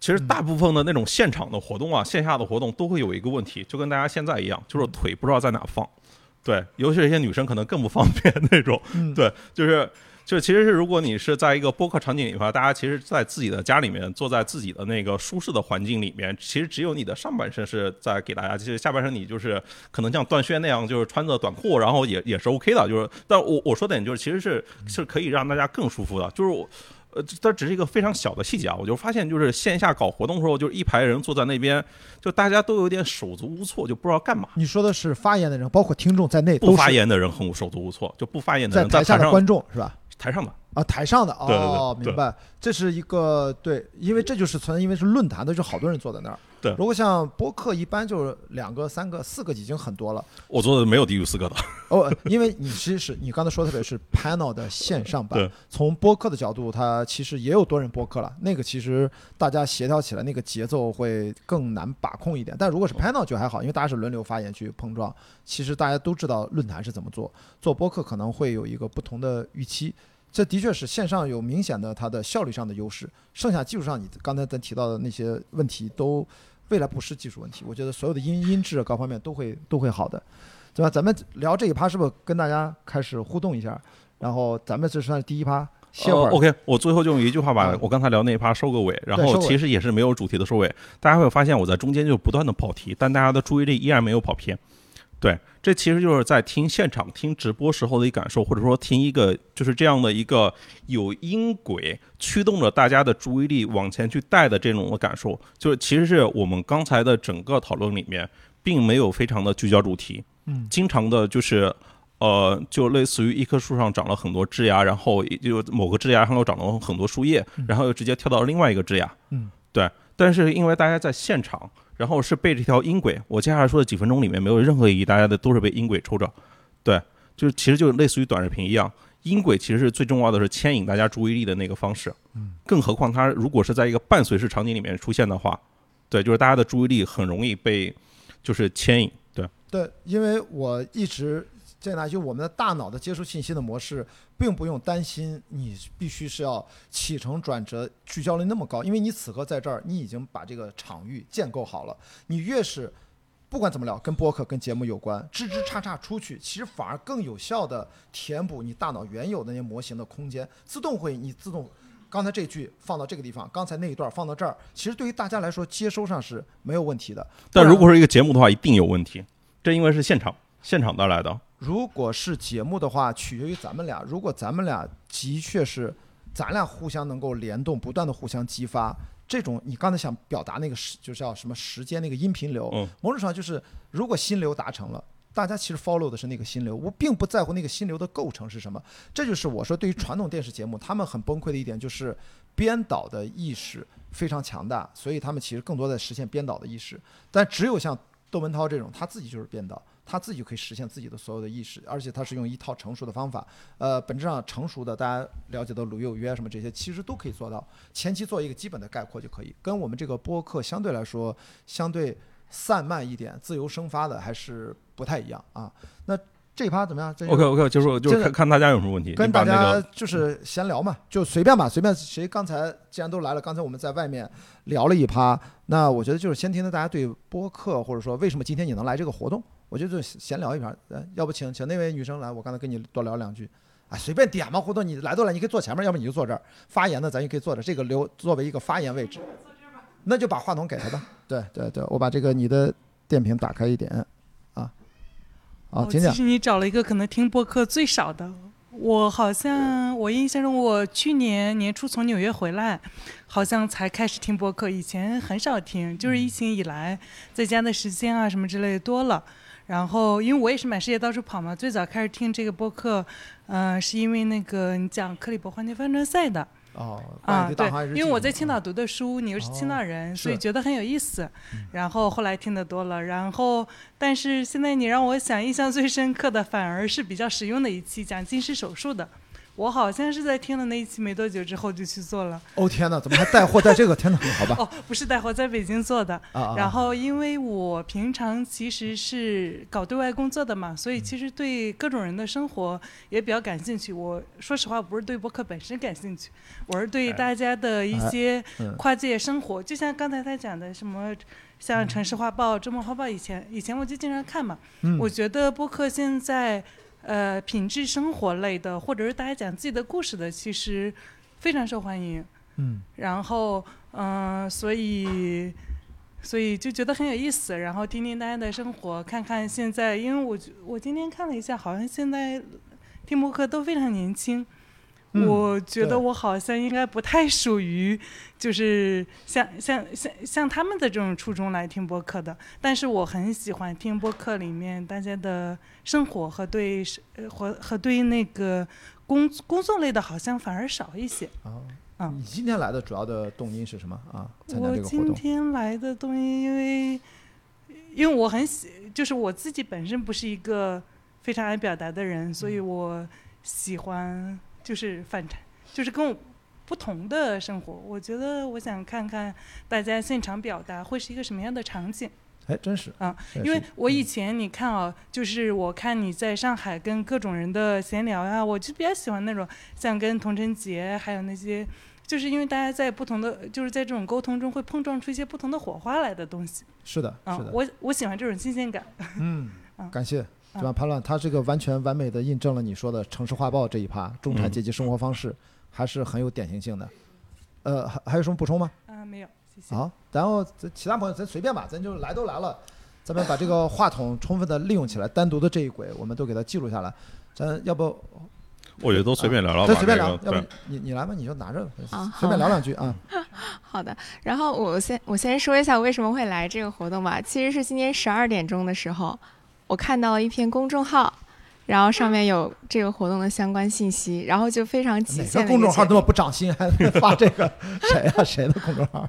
其实大部分的那种现场的活动啊，线下的活动都会有一个问题，就跟大家现在一样，就是腿不知道在哪放。对，尤其是一些女生可能更不方便那种。嗯对，就是就其实是如果你是在一个播客场景里的话，大家其实，在自己的家里面，坐在自己的那个舒适的环境里面，其实只有你的上半身是在给大家，其实下半身你就是可能像段轩那样，就是穿着短裤，然后也也是 OK 的。就是，但我我说的点就是，其实是是可以让大家更舒服的。就是我。呃，这只是一个非常小的细节啊，我就发现，就是线下搞活动的时候，就是一排人坐在那边，就大家都有点手足无措，就不知道干嘛。你说的是发言的人，包括听众在内，不发言的人很手足无措，就不发言的在人在台下的观众是吧？台上的，啊，台上的对对哦，对明白，这是一个对，因为这就是存，因为是论坛的，就好多人坐在那儿。对如果像播客，一般就是两个、三个、四个已经很多了。我做的没有低于四个的。哦，因为你其实是你刚才说的特别是 panel 的线上版，从播客的角度，它其实也有多人播客了。那个其实大家协调起来，那个节奏会更难把控一点。但如果是 panel 就还好，因为大家是轮流发言去碰撞。其实大家都知道论坛是怎么做，做播客可能会有一个不同的预期。这的确是线上有明显的它的效率上的优势，剩下技术上你刚才咱提到的那些问题都未来不是技术问题，我觉得所有的音音质各方面都会都会好的，对吧？咱们聊这一趴是不是跟大家开始互动一下？然后咱们这算是第一趴，歇会儿。呃 OK，我最后就用一句话把嗯我刚才聊那一趴收个尾，然后其实也是没有主题的收尾。大家会发现我在中间就不断的跑题，但大家的注意力依然没有跑偏。对，这其实就是在听现场、听直播时候的一感受，或者说听一个就是这样的一个有音轨驱动着大家的注意力往前去带的这种的感受。就是其实是我们刚才的整个讨论里面，并没有非常的聚焦主题，嗯，经常的就是。呃，就类似于一棵树上长了很多枝芽，然后也就某个枝芽上又长了很多树叶，然后又直接跳到另外一个枝芽。嗯，对。但是因为大家在现场，然后是被这条音轨，我接下来说的几分钟里面没有任何意义，大家的都是被音轨抽着，对，就是其实就类似于短视频一样，音轨其实是最重要的是牵引大家注意力的那个方式，嗯，更何况它如果是在一个伴随式场景里面出现的话，对，就是大家的注意力很容易被就是牵引，对，对，因为我一直。这呢，就我们的大脑的接收信息的模式，并不用担心你必须是要起承转折聚焦率那么高，因为你此刻在这儿，你已经把这个场域建构好了。你越是不管怎么聊，跟播客、跟节目有关，枝枝杈杈出去，其实反而更有效的填补你大脑原有的那些模型的空间，自动会你自动，刚才这句放到这个地方，刚才那一段放到这儿，其实对于大家来说接收上是没有问题的。但如果是一个节目的话，一定有问题，这因为是现场现场带来的。如果是节目的话，取决于咱们俩。如果咱们俩的确是，咱俩互相能够联动，不断的互相激发，这种你刚才想表达那个时，就叫什么时间那个音频流，某种上就是，如果心流达成了，大家其实 follow 的是那个心流，我并不在乎那个心流的构成是什么。这就是我说对于传统电视节目，他们很崩溃的一点就是，编导的意识非常强大，所以他们其实更多在实现编导的意识。但只有像窦文涛这种，他自己就是编导。他自己可以实现自己的所有的意识，而且他是用一套成熟的方法。呃，本质上成熟的，大家了解的鲁有约什么这些，其实都可以做到。前期做一个基本的概括就可以。跟我们这个播客相对来说，相对散漫一点、自由生发的，还是不太一样啊。那这一趴怎么样？OK OK，就是就是看看大家有什么问题。跟大家就是闲聊嘛，就随便吧，随便谁刚才既然都来了，刚才我们在外面聊了一趴，那我觉得就是先听听大家对播客，或者说为什么今天你能来这个活动。我就就闲聊一盘，呃，要不请请那位女生来，我刚才跟你多聊两句，啊，随便点嘛，互动，你来都来，你可以坐前面，要不你就坐这儿发言的，咱也可以坐这，这个留作为一个发言位置，那就把话筒给他吧。对对对，我把这个你的电瓶打开一点，啊，好，请讲。其实你找了一个可能听播客最少的，我好像我印象中我去年年初从纽约回来，好像才开始听播客，以前很少听，就是疫情以来在家的时间啊什么之类的多了。然后，因为我也是满世界到处跑嘛，最早开始听这个播客，嗯，是因为那个你讲克里伯环球帆船赛的。哦。啊，对，因为我在青岛读的书，你又是青岛人，所以觉得很有意思。然后后来听得多了，然后但是现在你让我想，印象最深刻的反而是比较实用的一期讲近视手术的。我好像是在听了那一期没多久之后就去做了。哦天哪，怎么还带货带这个？天哪，好吧。哦，不是带货，在北京做的。啊然后因为我平常其实是搞对外工作的嘛，所以其实对各种人的生活也比较感兴趣。我说实话，不是对博客本身感兴趣，我是对大家的一些跨界生活。就像刚才他讲的什么，像《城市画报》《周末画报》，以前以前我就经常看嘛。嗯。我觉得播客现在。呃，品质生活类的，或者是大家讲自己的故事的，其实非常受欢迎。嗯。然后，嗯，所以，所以就觉得很有意思。然后听听大家的生活，看看现在，因为我我今天看了一下，好像现在听播客都非常年轻。我觉得我好像应该不太属于，就是像像像像他们的这种初衷来听播客的。但是我很喜欢听播客里面大家的生活和对呃和和对那个工工作类的，好像反而少一些。啊，啊，你今天来的主要的动因是什么啊？我今天来的动因，因为因为我很喜，就是我自己本身不是一个非常爱表达的人，所以我喜欢。就是反差，就是跟我不同的生活。我觉得我想看看大家现场表达会是一个什么样的场景。哎，真是啊，因为我以前你看啊，就是我看你在上海跟各种人的闲聊呀，我就比较喜欢那种像跟童晨杰还有那些，就是因为大家在不同的，就是在这种沟通中会碰撞出一些不同的火花来的东西。是的，是的，我我喜欢这种新鲜感。嗯，感谢。对吧？潘乱，他这个完全完美的印证了你说的城市画报这一趴，中产阶级生活方式还是很有典型性的。呃，还还有什么补充吗？啊，没有，谢谢。好，然后其他朋友咱随便吧，咱就来都来了，咱们把这个话筒充分的利用起来，单独的这一轨我们都给它记录下来。咱要不？我觉得都随便聊聊吧。随便聊，要不你你来吧，你就拿着，随便聊两句啊。好的，然后我先我先说一下我为什么会来这个活动吧。其实是今天十二点钟的时候。我看到了一篇公众号，然后上面有这个活动的相关信息，然后就非常急。哪个公众号这么不长心，还发这个？谁啊？谁的公众号？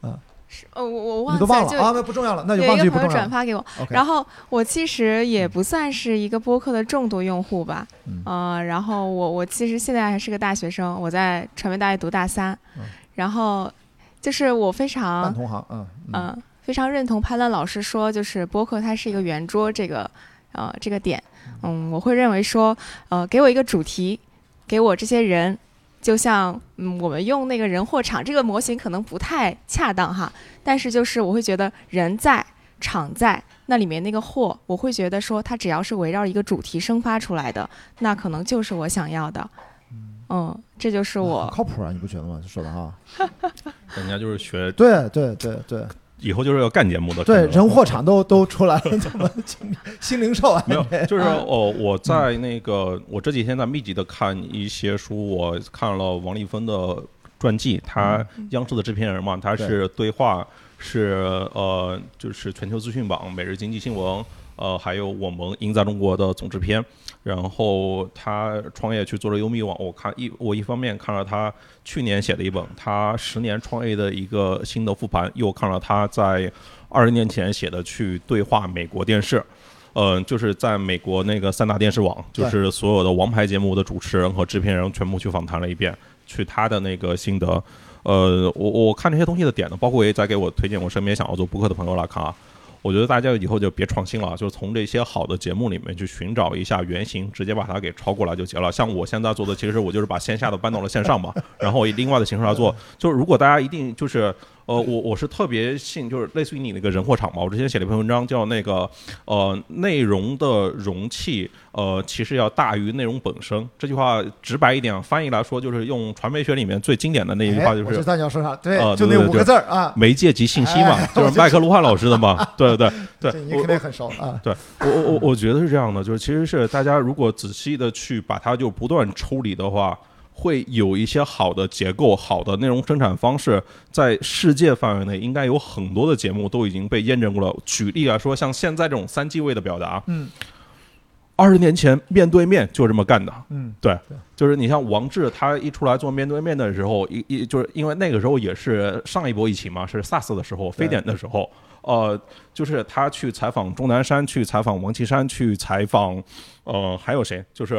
啊，是呃，我我忘你都记就忘了啊？那不重要了，那就忘记不重要了。转发给我然后我其实也不算是一个播客的重度用户吧，嗯呃，然后我我其实现在还是个大学生，我在传媒大学读大三，嗯然后就是我非半常同行，嗯嗯、呃非常认同潘乐老师说，就是播客它是一个圆桌这个呃这个点，嗯，我会认为说，呃，给我一个主题，给我这些人。就像嗯，我们用那个人货场这个模型可能不太恰当哈，但是就是我会觉得人在场在那里面那个货，我会觉得说它只要是围绕一个主题生发出来的，那可能就是我想要的。嗯，这就是很我靠谱啊，你不觉得吗？说的哈，人家就是学对对对对以后就是要干节目的，对，人货场都 都出来了，怎么新新零售啊？没有，就是哦，我在那个我这几天在密集的看一些书，我看了王立峰的传记，他央视的制片人嘛，他是对话，是呃，就是全球资讯榜、每日经济新闻，呃，还有我们赢在中国的总制片。然后他创业去做了优米网，我看一我一方面看了他去年写的一本他十年创业的一个心得复盘，又看了他在二十年前写的去对话美国电视。嗯，就是在美国那个三大电视网，就是所有的王牌节目的主持人和制片人全部去访谈了一遍，去他的那个心得。呃，我我看这些东西的点呢，包括我也在给我推荐我身边想要做播客的朋友来看啊。我觉得大家以后就别创新了，就从这些好的节目里面去寻找一下原型，直接把它给抄过来就结了。像我现在做的，其实我就是把线下的搬到了线上嘛，然后以另外的形式来做。就是如果大家一定就是呃，我我是特别信，就是类似于你那个人货场嘛。我之前写了一篇文章，叫那个呃内容的容器呃其实要大于内容本身。这句话直白一点翻译来说，就是用传媒学里面最经典的那一句话，就哎我知是道你要说啥，对啊，就那五个字儿啊，媒介及信息嘛哎，就是麦克卢汉老师的嘛。对对对对，你肯定很熟啊。对我我我我觉得是这样的，就是其实是大家如果仔细的去把它就不断抽离的话，会有一些好的结构、好的内容生产方式，在世界范围内应该有很多的节目都已经被验证过了。举例来说，像现在这种三机位的表达，嗯，二十年前面对面就这么干的，嗯，对，就是你像王志，他一出来做面对面的时候，一一就是因为那个时候也是上一波疫情嘛，是 SARS 的时候，非典的时候，呃，就是他去采访钟南山，去采访王岐山，去采访，呃，还有谁？就是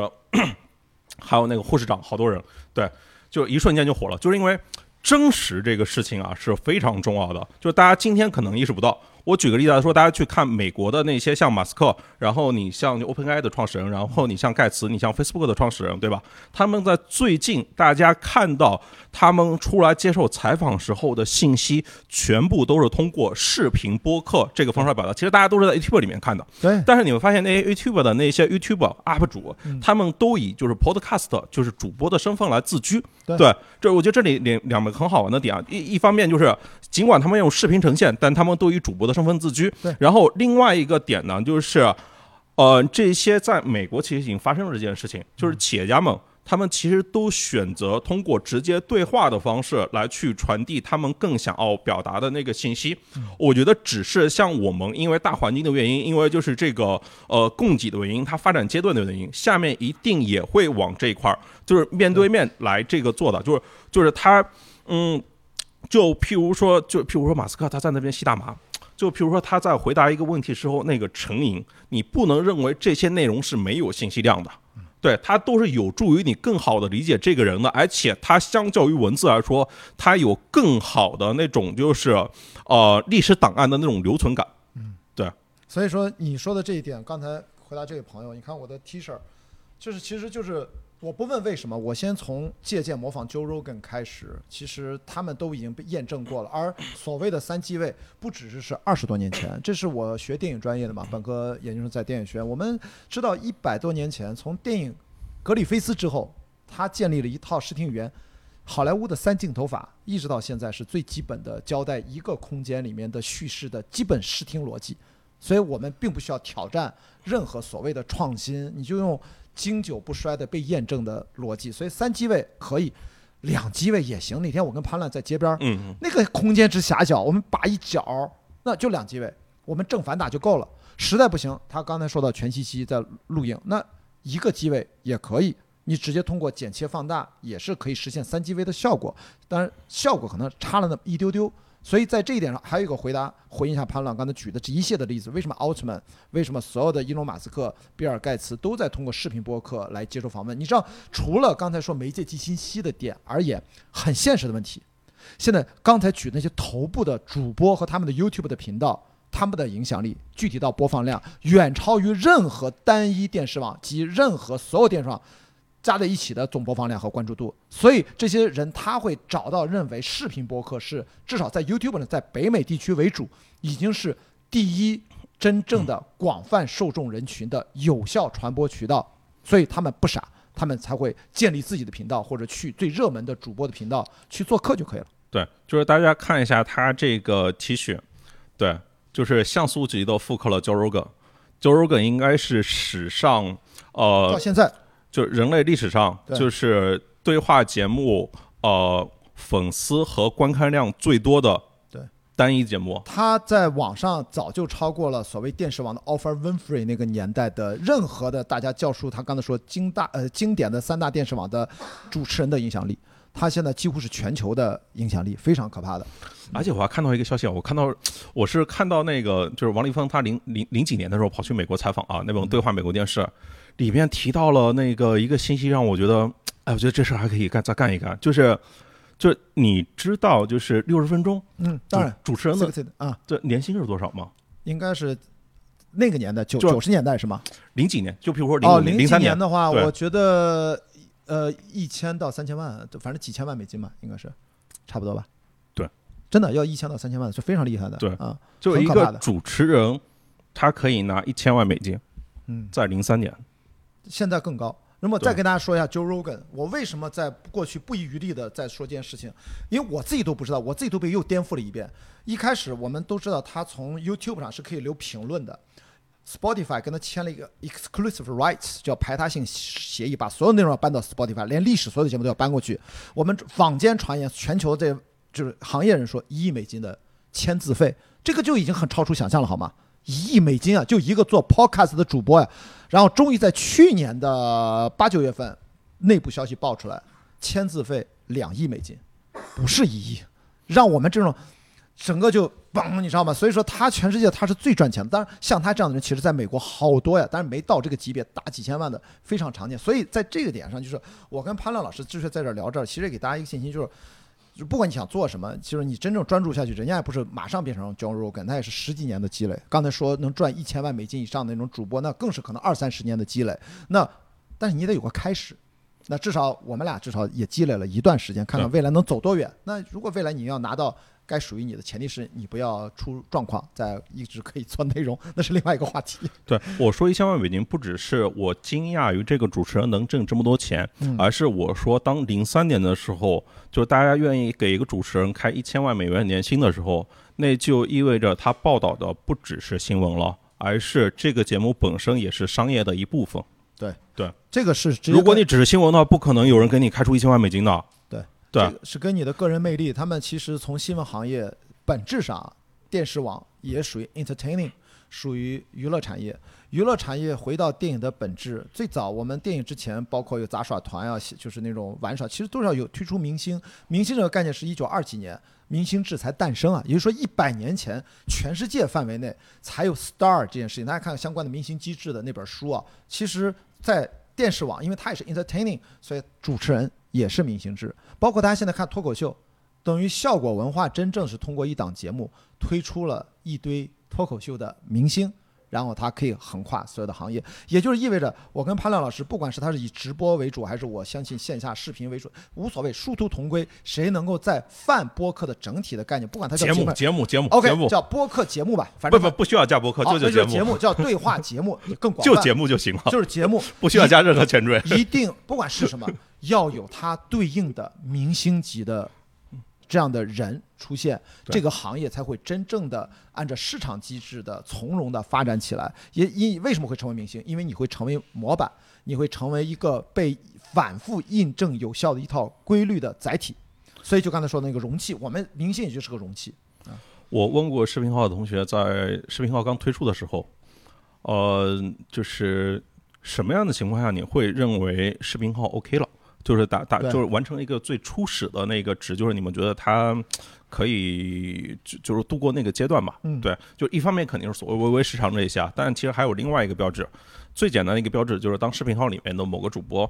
还有那个护士长，好多人，对，就一瞬间就火了，就是因为真实这个事情啊是非常重要的，就是大家今天可能意识不到。我举个例子来说，大家去看美国的那些像马斯克，然后你像 OpenAI 的创始人，然后你像盖茨，你像 Facebook 的创始人，对吧？他们在最近大家看到他们出来接受采访时候的信息，全部都是通过视频播客这个方式来表达。其实大家都是在 YouTube 里面看的，对，但是你会发现那些 YouTube 的那些 YouTube UP 主，他们都以就是 Podcast 就是主播的身份来自居。对这我觉得这里两两个很好玩的点啊，一一方面就是尽管他们用视频呈现，但他们都以主播的身份自居对。然后另外一个点呢，就是呃这些在美国其实已经发生了这件事情，就是企业家们。他们其实都选择通过直接对话的方式来去传递他们更想要表达的那个信息。我觉得只是像我们因为大环境的原因，因为就是这个呃供给的原因，它发展阶段的原因，下面一定也会往这一块儿，就是面对面来这个做的，就是就是他嗯，就譬如说，就譬如说马斯克他在那边吸大麻。就譬如说他在回答一个问题时候那个沉吟，你不能认为这些内容是没有信息量的，对，它都是有助于你更好的理解这个人的，而且它相较于文字来说，它有更好的那种就是呃历史档案的那种留存感。嗯，对。所以说你说的这一点，刚才回答这位朋友，你看我的 T 恤，就是其实就是我不问为什么，我先从借鉴模仿 Joe Rogan 开始，其实他们都已经被验证过了。而所谓的三机位，不只是是二十多年前，这是我学电影专业的嘛，本科研究生在电影学院，我们知道一百多年前，从电影格里菲斯之后，他建立了一套视听语言。好莱坞的三镜头法一直到现在是最基本的交代一个空间里面的叙事的基本视听逻辑。所以我们并不需要挑战任何所谓的创新，你就用经久不衰的被验证的逻辑。所以三机位可以，两机位也行。那天我跟潘乱在街边儿，嗯，那个空间之狭小，我们把一角那就两机位，我们正反打就够了。实在不行，他刚才说到全息机在录影，那一个机位也可以，你直接通过剪切放大也是可以实现三机位的效果。当然，效果可能差了那么一丢丢。所以在这一点上，还有一个回答回应一下潘乱刚才举的这一系列的例子，为什么奥特曼，为什么所有的伊隆马斯克、比尔盖茨都在通过视频播客来接受访问？你知道，除了刚才说媒介及信息的点而言，很现实的问题，现在刚才举那些头部的主播和他们的 YouTube 的频道。他们的影响力，具体到播放量，远超于任何单一电视网及任何所有电视网加在一起的总播放量和关注度。所以这些人他会找到认为视频播客是至少在 YouTube 呢，在北美地区为主，已经是第一真正的广泛受众人群的有效传播渠道。所以他们不傻，他们才会建立自己的频道，或者去最热门的主播的频道去做客就可以了。对，就是大家看一下他这个 T 恤，对。就是像素级的复刻了 Joe Rogan，Joe Rogan 应该是史上呃，到现在就人类历史上就是对话节目呃粉丝和观看量最多的对单一节目。他在网上早就超过了所谓电视网的 Offer Winfrey 那个年代的任何的大家教书他刚才说经大呃经典的三大电视网的主持人的影响力。他现在几乎是全球的影响力，非常可怕的。而且我还看到一个消息啊，我看到我是看到那个就是王立峰，他零零零几年的时候跑去美国采访啊，那本对话美国电视里面提到了那个一个信息，让我觉得，哎，我觉得这事还可以干再干一干，就是就你知道就是六十分钟，嗯，当然主持人的啊，这年薪是多少吗？应该是那个年代九九十年代是吗？零几年，就比如说零零零三年的话，我觉得。呃，一千到三千万，反正几千万美金吧，应该是，差不多吧。对，真的要一千到三千万是非常厉害的。对啊，就一个主持人，他可以拿一千万美金。嗯，在零三年，现在更高。那么再跟大家说一下 Joe Rogan，我为什么在过去不遗余力的在说这件事情？因为我自己都不知道，我自己都被又颠覆了一遍。一开始我们都知道他从 YouTube 上是可以留评论的。Spotify 跟他签了一个 exclusive rights，叫排他性协议，把所有内容要搬到 Spotify，连历史所有的节目都要搬过去。我们坊间传言，全球这就是行业人说一亿美金的签字费，这个就已经很超出想象了，好吗？一亿美金啊，就一个做 podcast 的主播呀。然后终于在去年的八九月份，内部消息爆出来，签字费两亿美金，不是一亿，让我们这种。整个就嘣，你知道吗？所以说他全世界他是最赚钱的。当然，像他这样的人，其实在美国好多呀，但是没到这个级别，大几千万的非常常见。所以在这个点上，就是我跟潘亮老师就是在这聊这儿，其实给大家一个信心，就是，就不管你想做什么，其实你真正专注下去，人家也不是马上变成 John Rogan，那也是十几年的积累。刚才说能赚一千万美金以上的那种主播，那更是可能二三十年的积累。那但是你得有个开始，那至少我们俩至少也积累了一段时间，看看未来能走多远。那如果未来你要拿到。该属于你的前提是你不要出状况，再一直可以做内容，那是另外一个话题。对我说一千万美金，不只是我惊讶于这个主持人能挣这么多钱，而是我说当零三年的时候，就大家愿意给一个主持人开一千万美元年薪的时候，那就意味着他报道的不只是新闻了，而是这个节目本身也是商业的一部分。对对，这个是如果你只是新闻的话，不可能有人给你开出一千万美金的。对，是跟你的个人魅力。他们其实从新闻行业本质上，电视网也属于 entertaining，属于娱乐产业。娱乐产业回到电影的本质，最早我们电影之前，包括有杂耍团啊，就是那种玩耍，其实都是要有推出明星。明星这个概念是一九二几年明星制才诞生啊，也就是说一百年前，全世界范围内才有 star 这件事情。大家看相关的明星机制的那本书啊，其实，在电视网，因为它也是 entertaining，所以主持人。也是明星制，包括大家现在看脱口秀，等于效果文化真正是通过一档节目推出了一堆脱口秀的明星。然后它可以横跨所有的行业，也就是意味着我跟潘亮老师，不管是他是以直播为主，还是我相信线下视频为主，无所谓，殊途同归。谁能够在泛播客的整体的概念，不管它叫节目节目节目，OK，叫播客节目吧，反正不不不需要加播客，就叫节目，叫对话节目，更广就节目就行了，就是节目，不需要加任何前缀，一定不管是什么，要有它对应的明星级的。这样的人出现，这个行业才会真正的按照市场机制的从容的发展起来。也因为什么会成为明星？因为你会成为模板，你会成为一个被反复印证有效的一套规律的载体。所以就刚才说的那个容器，我们明星也就是个容器。啊，我问过视频号的同学，在视频号刚推出的时候，呃，就是什么样的情况下你会认为视频号 OK 了？就是打打就是完成一个最初始的那个值，就是你们觉得它可以就就是度过那个阶段吧。嗯对，就一方面肯定是所谓微微时长这一下，但其实还有另外一个标志，最简单的一个标志就是当视频号里面的某个主播。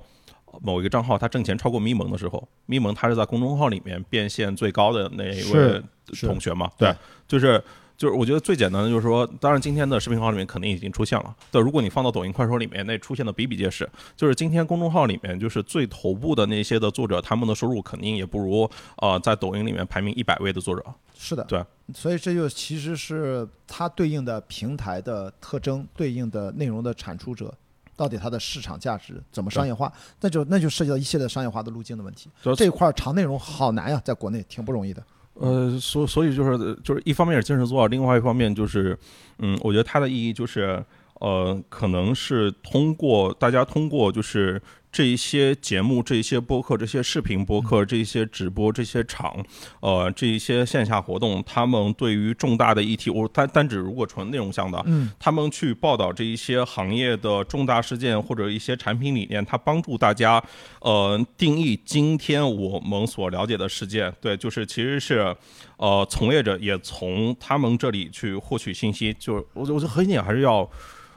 某一个账号他挣钱超过咪蒙的时候，咪蒙他是在公众号里面变现最高的那一位同学嘛？对对，就是就是我觉得最简单的就是说，当然今天的视频号里面肯定已经出现了。对，如果你放到抖音、快手里面，那出现的比比皆是。就是今天公众号里面，就是最头部的那些的作者，他们的收入肯定也不如呃在抖音里面排名一百位的作者。是的，对，所以这就其实是它对应的平台的特征，对应的内容的产出者。到底它的市场价值怎么商业化？那就那就涉及到一系列商业化的路径的问题。这一块儿长内容好难呀，在国内挺不容易的。呃，所所以就是就是一方面是坚持做，另外一方面就是，嗯，我觉得它的意义就是，呃，可能是通过大家通过就是这一些节目、这一些播客、这些视频播客、这一些直播、这些场，呃，这一些线下活动，他们对于重大的议题，我单单指如果纯内容向的，嗯，他们去报道这一些行业的重大事件或者一些产品理念，它帮助大家呃定义今天我们所了解的世界。对，就是其实是呃从业者也从他们这里去获取信息。就是我我觉得核心点还是要，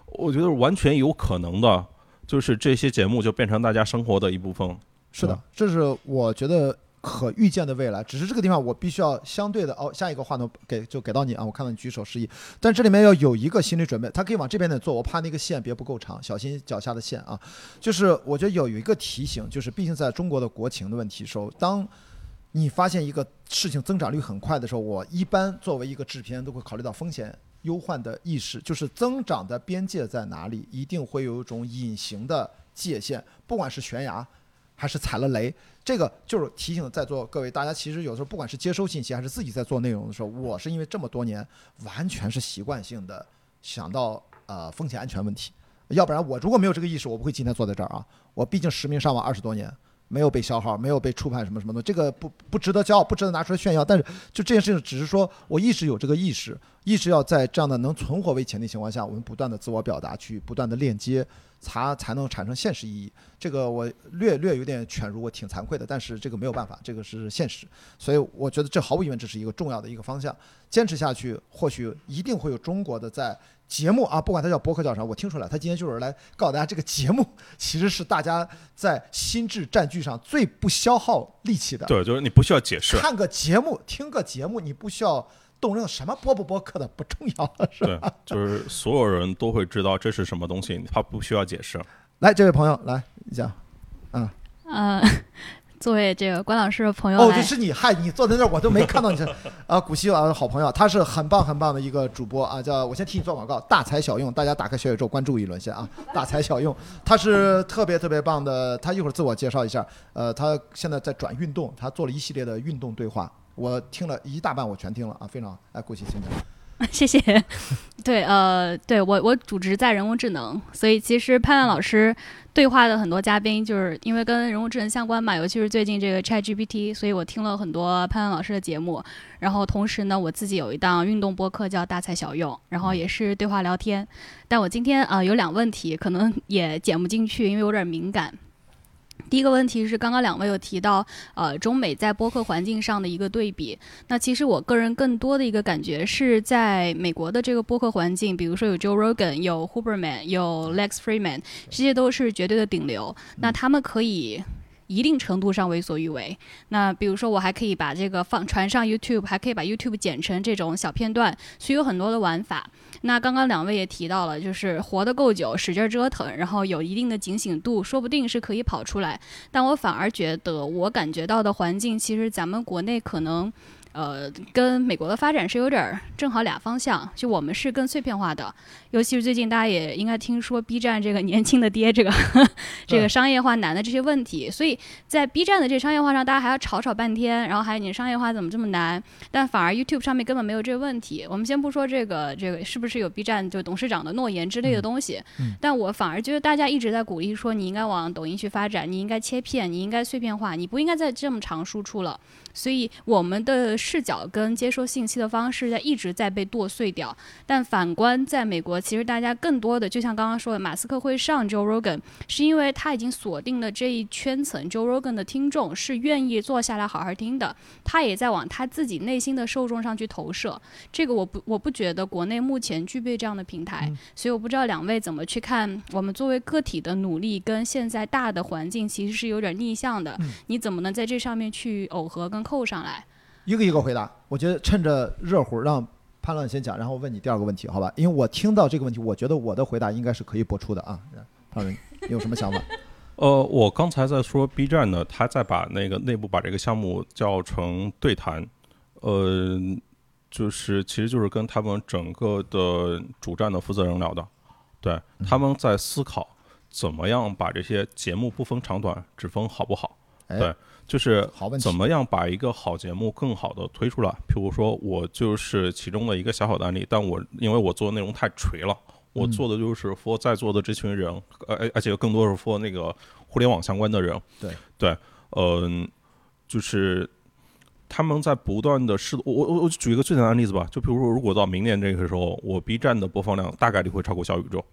我觉得完全有可能的，就是这些节目就变成大家生活的一部分。是的，这是我觉得可预见的未来。只是这个地方我必须要相对的哦，下一个话筒给就给到你啊，我看到你举手示意，但这里面要有一个心理准备，他可以往这边点做，我怕那个线别不够长，小心脚下的线啊。就是我觉得有一个提醒，就是毕竟在中国的国情的问题时候，当你发现一个事情增长率很快的时候，我一般作为一个制片都会考虑到风险忧患的意识，就是增长的边界在哪里，一定会有一种隐形的界限，不管是悬崖还是踩了雷，这个就是提醒在座各位大家，其实有时候不管是接收信息还是自己在做内容的时候，我是因为这么多年完全是习惯性的想到呃风险安全问题，要不然我如果没有这个意识，我不会今天坐在这儿啊，我毕竟实名上网二十多年。没有被消耗，没有被触判什么什么的，这个不不值得骄傲，不值得拿出来炫耀。但是就这件事情，只是说我一直有这个意识，一直要在这样的能存活为前提情况下，我们不断的自我表达，去不断的链接，才才能产生现实意义。这个我略略有点犬儒，我挺惭愧的，但是这个没有办法，这个是现实。所以我觉得这毫无疑问这是一个重要的一个方向，坚持下去，或许一定会有中国的在节目啊，不管它叫博客叫啥，我听出来，他今天就是来告诉大家，这个节目其实是大家在心智占据上最不消耗力气的。对，就是你不需要解释。看个节目，听个节目，你不需要动任什么播不播客的不重要，是吧？对，就是所有人都会知道这是什么东西，他不需要解释。来，这位朋友来讲。呃，作为这个关老师的朋友哦，来，这是你，嗨，你坐在那儿我都没看到你这 啊，古希啊，好朋友，他是很棒很棒的一个主播啊，叫我先替你做广告，大材小用，大家打开小宇宙关注一轮先啊，大材小用，他是特别特别棒的，他一会儿自我介绍一下，呃，他现在在转运动，他做了一系列的运动对话，我听了一大半，我全听了啊，非常，哎，古希请讲。谢谢。对，呃，对我我主职在人工智能，所以其实潘亮老师对话的很多嘉宾，就是因为跟人工智能相关嘛，尤其是最近这个 ChatGPT，所以我听了很多潘亮老师的节目。然后同时呢，我自己有一档运动播客叫大材小用，然后也是对话聊天。但我今天啊、有两问题，可能也剪不进去，因为有点敏感。第一个问题是，刚刚两位有提到，呃，中美在播客环境上的一个对比。那其实我个人更多的一个感觉是在美国的这个播客环境，比如说有 Joe Rogan、有 Huberman、有 Lex Friedman，这些都是绝对的顶流。那他们可以。一定程度上为所欲为。那比如说，我还可以把这个放传上 YouTube，还可以把 YouTube 剪成这种小片段，所以有很多的玩法。那刚刚两位也提到了，就是活得够久，使劲折腾，然后有一定的警醒度，说不定是可以跑出来。但我反而觉得，我感觉到的环境，其实咱们国内可能。呃，跟美国的发展是有点儿正好俩方向，就我们是更碎片化的，尤其是最近大家也应该听说 B 站这个年轻的爹这个 这个商业化难的这些问题，所以在 B 站的这商业化上，大家还要吵吵半天，然后还有你商业化怎么这么难？但反而 YouTube 上面根本没有这个问题。我们先不说这个这个是不是有 B 站就董事长的诺言之类的东西，嗯但我反而觉得大家一直在鼓励说你应该往抖音去发展，你应该切片，你应该碎片化，你不应该再这么长输出了。所以我们的视角跟接收信息的方式在一直在被剁碎掉。但反观在美国，其实大家更多的就像刚刚说的，马斯克会上 Joe Rogan，是因为他已经锁定了这一圈层 Joe Rogan 的听众是愿意坐下来好好听的，他也在往他自己内心的受众上去投射。这个我不我不觉得国内目前具备这样的平台，所以我不知道两位怎么去看我们作为个体的努力跟现在大的环境其实是有点逆向的，你怎么能在这上面去耦合跟扣上来？一个一个回答。我觉得趁着热乎，让潘乱先讲，然后问你第二个问题，好吧？因为我听到这个问题，我觉得我的回答应该是可以播出的啊。潘乱，你有什么想法？呃，我刚才在说 B 站呢，他在把那个内部把这个项目叫成对谈，呃，就是其实就是跟他们整个的主站的负责人聊的，对，他们在思考怎么样把这些节目不分长短，只分好不好，哎对，就是怎么样把一个好节目更好的推出来。譬如说，我就是其中的一个小小的案例，但我因为我做的内容太垂了。我做的就是 for 在座的这群人，呃，而而且更多是 for 那个互联网相关的人。对对，嗯、就是他们在不断的试，我我我我举一个最简单的例子吧，就比如说，如果到明年这个时候，我 B 站的播放量大概率会超过小宇宙。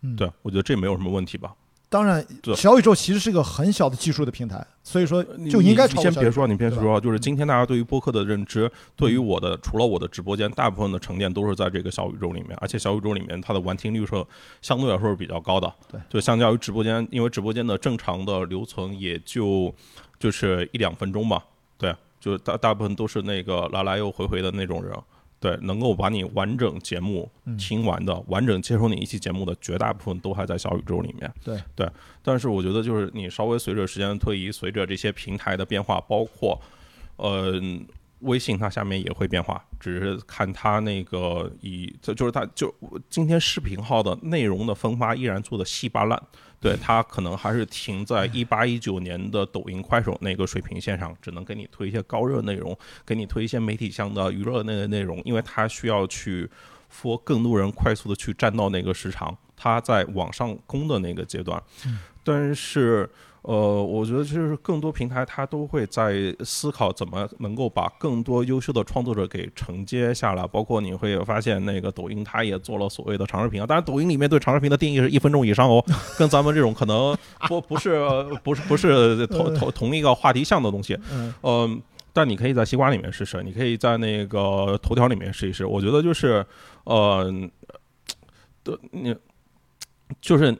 嗯对，我觉得这没有什么问题吧。当然，小宇宙其实是一个很小的技术的平台，所以说你就应该你先别说，你先说，就是今天大家对于播客的认知，对于我的除了我的直播间，大部分的沉淀都是在这个小宇宙里面，而且小宇宙里面它的完听率是相对来说是比较高的。对，就相较于直播间，因为直播间的正常的留存也就就是一两分钟吧。对，就大大部分都是那个来来又回回的那种人。对，能够把你完整节目嗯听完的，完整接收你一期节目的，绝大部分都还在小宇宙里面。对对，但是我觉得就是你稍微随着时间的推移，随着这些平台的变化，包括呃微信它下面也会变化，只是看它那个以这就是它就今天视频号的内容的分发依然做的稀巴烂，对它可能还是停在 一八一九年的抖音、快手那个水平线上，只能给你推一些高热内容，给你推一些媒体向的娱乐类的内容，因为它需要去。说更多人快速的去占到那个时长，它在往上攻的那个阶段，但是呃，我觉得就是更多平台它都会在思考怎么能够把更多优秀的创作者给承接下来，包括你会发现那个抖音它也做了所谓的长视频啊，当然抖音里面对长视频的定义是一分钟以上哦，跟咱们这种可能不不是不是不是同同同一个话题项的东西，嗯呃，但你可以在西瓜里面试试，你可以在那个头条里面试一试。我觉得就是，呃，的你就是，呃，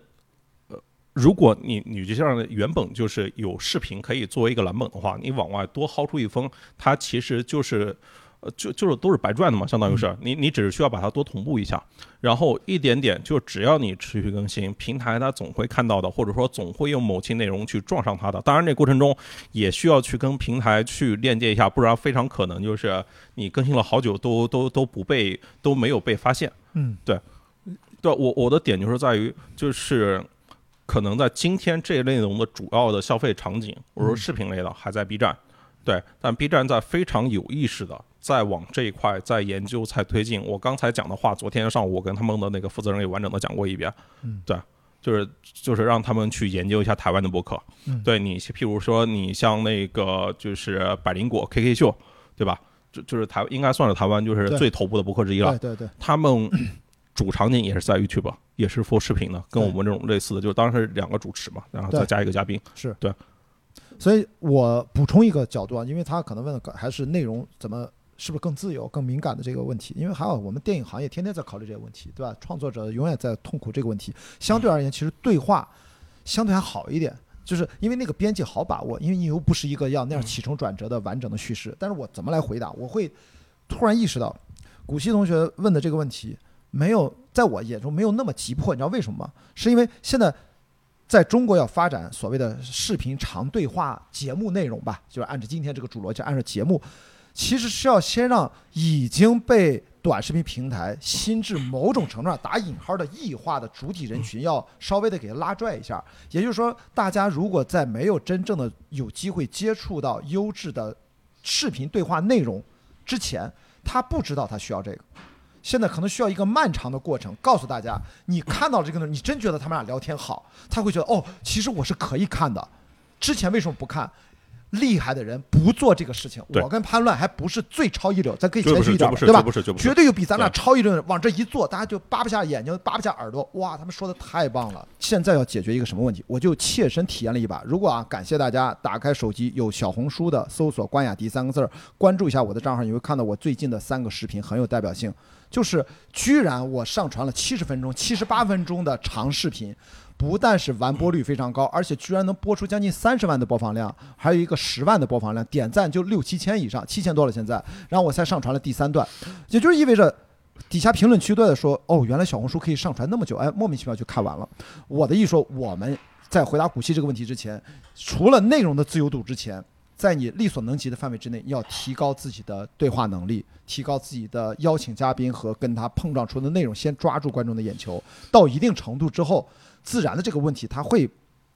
如果你你就像原本就是有视频可以作为一个蓝本的话，你往外多薅出一封，它其实就是。呃，就就是都是白赚的嘛，相当于是你你只是需要把它多同步一下，然后一点点，就只要你持续更新，平台它总会看到的，或者说总会用某期内容去撞上它的。当然，这过程中也需要去跟平台去链接一下，不然非常可能就是你更新了好久都都都不被都没有被发现。嗯，对我我的点就是在于就是。可能在今天这一类内容的主要的消费场景，或者说视频类的，还在 B 站，对，但 B 站在非常有意识的在往这一块在研究、在推进。我刚才讲的话，昨天上午我跟他们的那个负责人也完整的讲过一遍。嗯，对，就是就是让他们去研究一下台湾的博客。嗯对你，譬如说你像那个就是百灵果 KK 秀，对吧？就就是台应该算是台湾就是最头部的博客之一了对。对对，他们主场景也是在 YouTube，也是 for 视频的，跟我们这种类似的，就是当时两个主持嘛，然后再加一个嘉宾。是对。所以我补充一个角度啊，因为他可能问的还是内容怎么是不是更自由、更敏感的这个问题。因为还有我们电影行业天天在考虑这个问题，对吧？创作者永远在痛苦这个问题。相对而言，其实对话相对还好一点，就是因为那个边界好把握，因为你又不是一个要那样起承转折的完整的叙事。但是我怎么来回答？我会突然意识到，古希同学问的这个问题没有在我眼中没有那么急迫，你知道为什么吗？是因为现在在中国要发展所谓的视频长对话节目内容吧，就是按照今天这个主逻辑，按照节目，其实是要先让已经被短视频平台心智某种程度上打引号的异化的主体人群，要稍微的给它拉拽一下。也就是说，大家如果在没有真正的有机会接触到优质的视频对话内容之前，他不知道他需要这个。现在可能需要一个漫长的过程，告诉大家，你看到这个呢，你真觉得他们俩聊天好，他会觉得哦，其实我是可以看的，之前为什么不看？厉害的人不做这个事情。我跟潘乱还不是最超一流，咱可以谦虚一点对吧绝对有比咱俩超一流的人往这一坐，大家就扒不下眼睛，扒不下耳朵。哇，他们说的太棒了！现在要解决一个什么问题？我就切身体验了一把。如果啊，感谢大家打开手机有小红书的，搜索“关雅迪”三个字儿，关注一下我的账号，你会看到我最近的三个视频很有代表性。就是居然我上传了七十分钟、七十八分钟的长视频，不但是完播率非常高，而且居然能播出将近三十万的播放量，还有一个十万的播放量，点赞就六七千以上，七千多了现在。然后我才上传了第三段，也就是意味着。底下评论区都在说，哦，原来小红书可以上传那么久，哎，莫名其妙就看完了。我的意思说，我们在回答古希这个问题之前，除了内容的自由度之前，在你力所能及的范围之内，要提高自己的对话能力，提高自己的邀请嘉宾和跟他碰撞出的内容，先抓住观众的眼球。到一定程度之后，自然的这个问题它会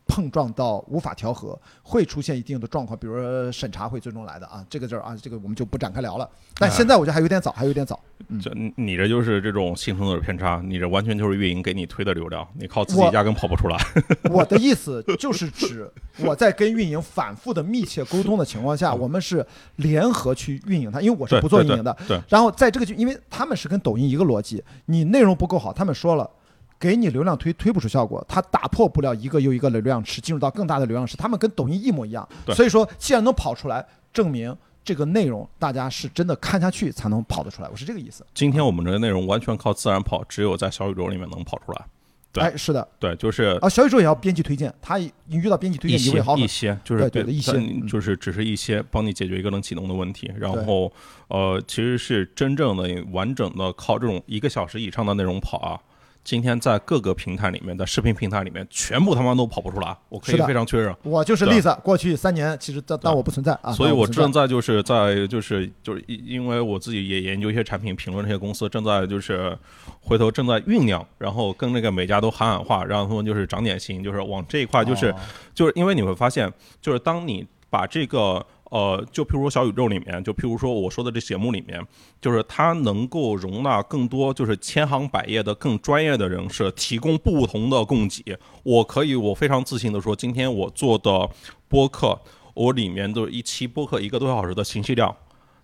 碰撞到无法调和，会出现一定的状况，比如说审查会最终来的啊，这个字儿啊，这个我们就不展开聊了。但现在我觉得还有点早，还有点早。嗯这你你这就是这种幸存者偏差，你这完全就是运营给你推的流量，你靠自己压根跑不出来。我的意思就是指我在跟运营反复的密切沟通的情况下，我们是联合去运营它，因为我是不做运营的。对，然后在这个就因为他们是跟抖音一个逻辑，你内容不够好，他们说了。给你流量推推不出效果，它打破不了一个又一个的流量池，进入到更大的流量池。他们跟抖音一模一样，所以说既然能跑出来，证明这个内容大家是真的看下去才能跑得出来。我是这个意思。今天我们这个内容完全靠自然跑，只有在小宇宙里面能跑出来。对哎，是的，对，就是啊，小宇宙也要编辑推荐，它你遇到编辑推荐，你一些会好一些，就是对一些嗯就是只是一些帮你解决一个能启动的问题，然后呃，其实是真正的完整的靠这种一个小时以上的内容跑啊。今天在各个平台里面的视频平台里面，全部他妈都跑不出来，我可以非常确认。我就是对例子，过去三年其实但但我不存在啊，所以我正在。就是在就是就是因因为我自己也研究一些产品，评论这些公司，正在就是回头正在酝酿，然后跟那个每家都喊喊话，让他们就是长点心，就是往这一块就是、哦。就是因为你会发现，就是当你把这个呃，就譬如说小宇宙里面，就譬如说我说的这节目里面，就是它能够容纳更多就是千行百业的更专业的人士，提供不同的供给。我可以，我非常自信的说，今天我做的播客，我里面的一期播客一个多小时的信息量，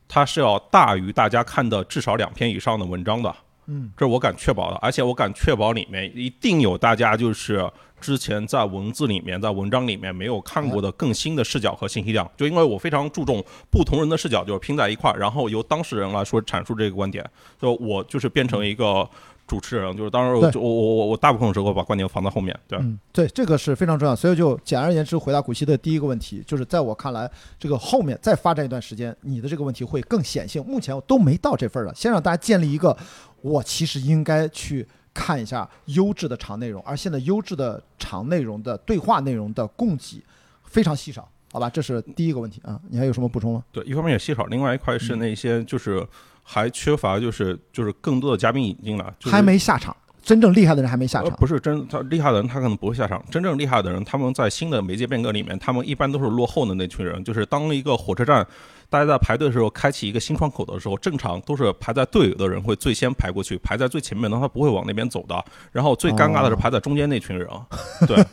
它是要大于大家看的至少两篇以上的文章的。嗯，这是我敢确保的，而且我敢确保里面一定有大家就是之前在文字里面、在文章里面没有看过的更新的视角和信息量。就因为我非常注重不同人的视角，就是拼在一块儿，然后由当事人来说阐述这个观点。就我就是变成一个主持人，就是当时我就我我我我大部分时候把观点放在后面，对。嗯，对，这个是非常重要。所以就简而言之，回答古希的第一个问题，就是在我看来，这个后面再发展一段时间，你的这个问题会更显性。目前我都没到这份儿了，先让大家建立一个，我其实应该去看一下优质的长内容，而现在优质的长内容的对话内容的供给非常稀少，好吧？这是第一个问题啊。你还有什么补充吗？对，一方面也稀少，另外一块嗯是那些就是还缺乏就是就是更多的嘉宾引进来，就是还没下场，真正厉害的人还没下呃场。不是真他厉害的人，他可能不会下场。真正厉害的人，他们在新的媒介变革里面，他们一般都是落后的那群人。就是当一个火车站大家在排队的时候，开启一个新窗口的时候，正常都是排在队尾的人会最先排过去，排在最前面的他不会往那边走的。然后最尴尬的是哦排在中间那群人。对，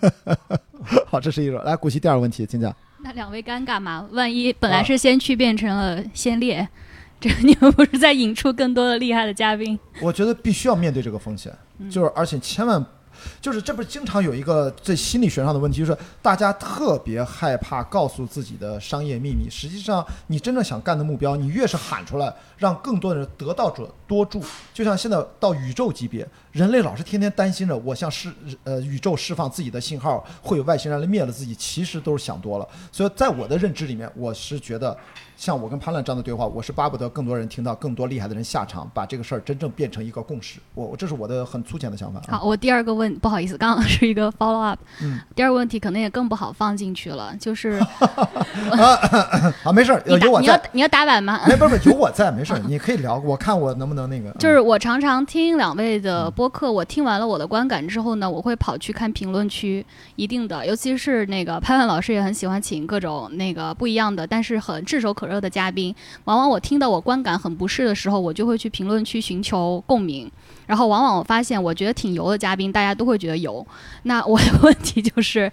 好，这是一个。来，古希第二个问题，请讲。那两位尴尬吗？万一本来是先驱变成了先烈，这你们不是在引出更多的厉害的嘉宾？我觉得必须要面对这个风险，嗯就是而且千万，就是这不是经常有一个在心理学上的问题，就是大家特别害怕告诉自己的商业秘密。实际上，你真正想干的目标，你越是喊出来，让更多的人得道者多助。就像现在到宇宙级别，人类老是天天担心着我向释呃宇宙释放自己的信号，会有外星人来灭了自己，其实都是想多了。所以在我的认知里面，我是觉得。像我跟潘乱这样的对话，我是巴不得更多人听到更多厉害的人下场，把这个事儿真正变成一个共识。我我这是我的很粗浅的想法啊。好，我第二个问，不好意思，刚刚 是一个 follow up，嗯，第二个问题可能也更不好放进去了，就是 啊，没事儿，你打有我在。你要你要打板吗？没不是不有我在，没事儿，你可以聊，我看我能不能那个。就是我常常听两位的嗯播客，我听完了我的观感之后呢，我会跑去看评论区，一定的，尤其是那个潘潘老师也很喜欢请各种那个不一样的，但是很炙手可热热的嘉宾。往往我听到我观感很不适的时候，我就会去评论区寻求共鸣。然后往往我发现，我觉得挺油的嘉宾，大家都会觉得油。那我的问题就是，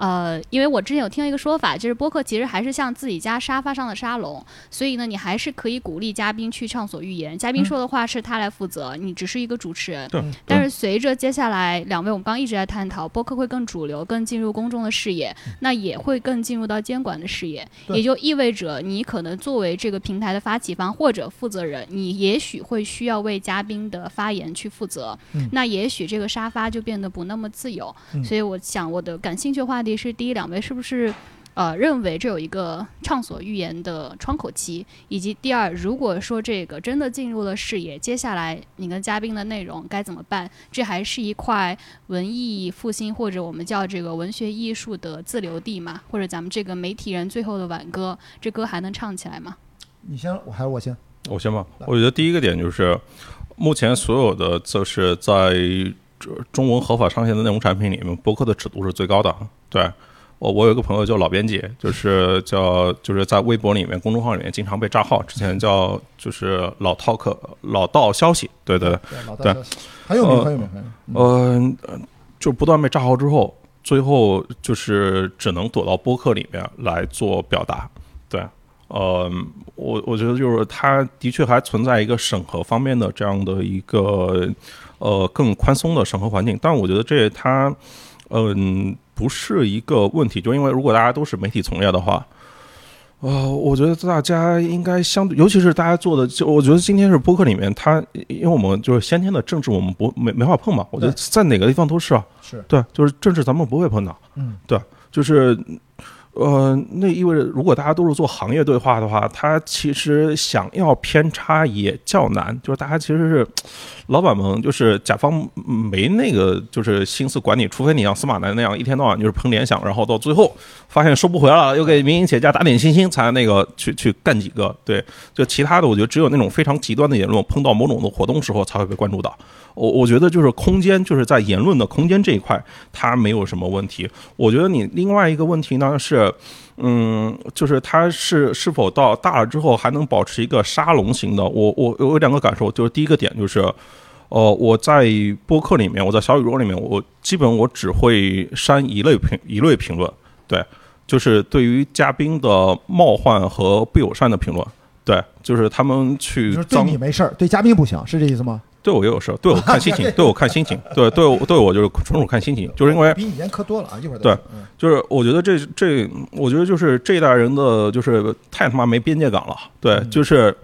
呃，因为我之前有听到一个说法，就是播客其实还是像自己家沙发上的沙龙，所以呢，你还是可以鼓励嘉宾去畅所欲言，嘉宾说的话是他来负责，你只是一个主持人。对，但是随着接下来两位我们刚刚一直在探讨，播客会更主流，更进入公众的视野，那也会更进入到监管的视野，也就意味着你可能作为这个平台的发起方或者负责人，你也许会需要为嘉宾的发言去负责，嗯。那也许这个沙发就变得不那么自由。嗯。所以我想我的感兴趣的话题是：第一，两位是不是？呃，认为这有一个畅所欲言的窗口期，以及第二，如果说这个真的进入了视野，接下来你跟嘉宾的内容该怎么办？这还是一块文艺复兴或者我们叫这个文学艺术的自留地嘛？或者咱们这个媒体人最后的挽歌，这歌还能唱起来吗？你先，我还是我先。我先吧。我觉得第一个点就是，目前所有的就是在这中文合法上线的内容产品里面，播客的尺度是最高的。对我，我有一个朋友叫老编辑，就是叫就是在微博里面、公众号里面经常被炸号，之前叫就是老 talk 老道消息，对对对。对，老大对消息很有名，呃很有名，很有名。嗯、呃，就不断被炸号之后，最后就是只能躲到播客里面来做表达。对，呃，我我觉得就是它的确还存在一个审核方面的这样的一个呃更宽松的审核环境，但我觉得这它嗯、不是一个问题，就因为如果大家都是媒体从业的话。呃，我觉得大家应该相对，尤其是大家做的，就我觉得今天是播客里面，它因为我们就是先天的政治，我们不没没法碰嘛。我觉得在哪个地方都是啊，是，对，就是政治咱们不会碰到，嗯，对，就是呃，那意味着如果大家都是做行业对话的话，它其实想要偏差也较难，就是大家其实是老板们，就是甲方没那个就是心思管你，除非你像司马南那样一天到晚就是喷联想，然后到最后发现收不回来了，又给民营企业家打点信心，才那个去去干几个。对，就其他的，我觉得只有那种非常极端的言论，碰到某种的活动时候才会被关注到。我我觉得就是空间，就是在言论的空间这一块，它没有什么问题。我觉得你另外一个问题呢是，嗯，就是它是是否到大了之后还能保持一个沙龙型的？我我我有两个感受，就是第一个点就是，呃，我在播客里面，我在小宇宙里面，我基本我只会删一类评一类评论，对，就是对于嘉宾的冒犯和不友善的评论。对，就是他们去就是对你没事儿，对嘉宾不行，是这意思吗？对我也有事，对我看心情，对我看心情，对对我对我就是纯属看心情，就是因为比你严苛多了啊！一会儿对就是我觉得这这，我觉得就是这一代人的就是太他妈没边界感了，对，嗯就是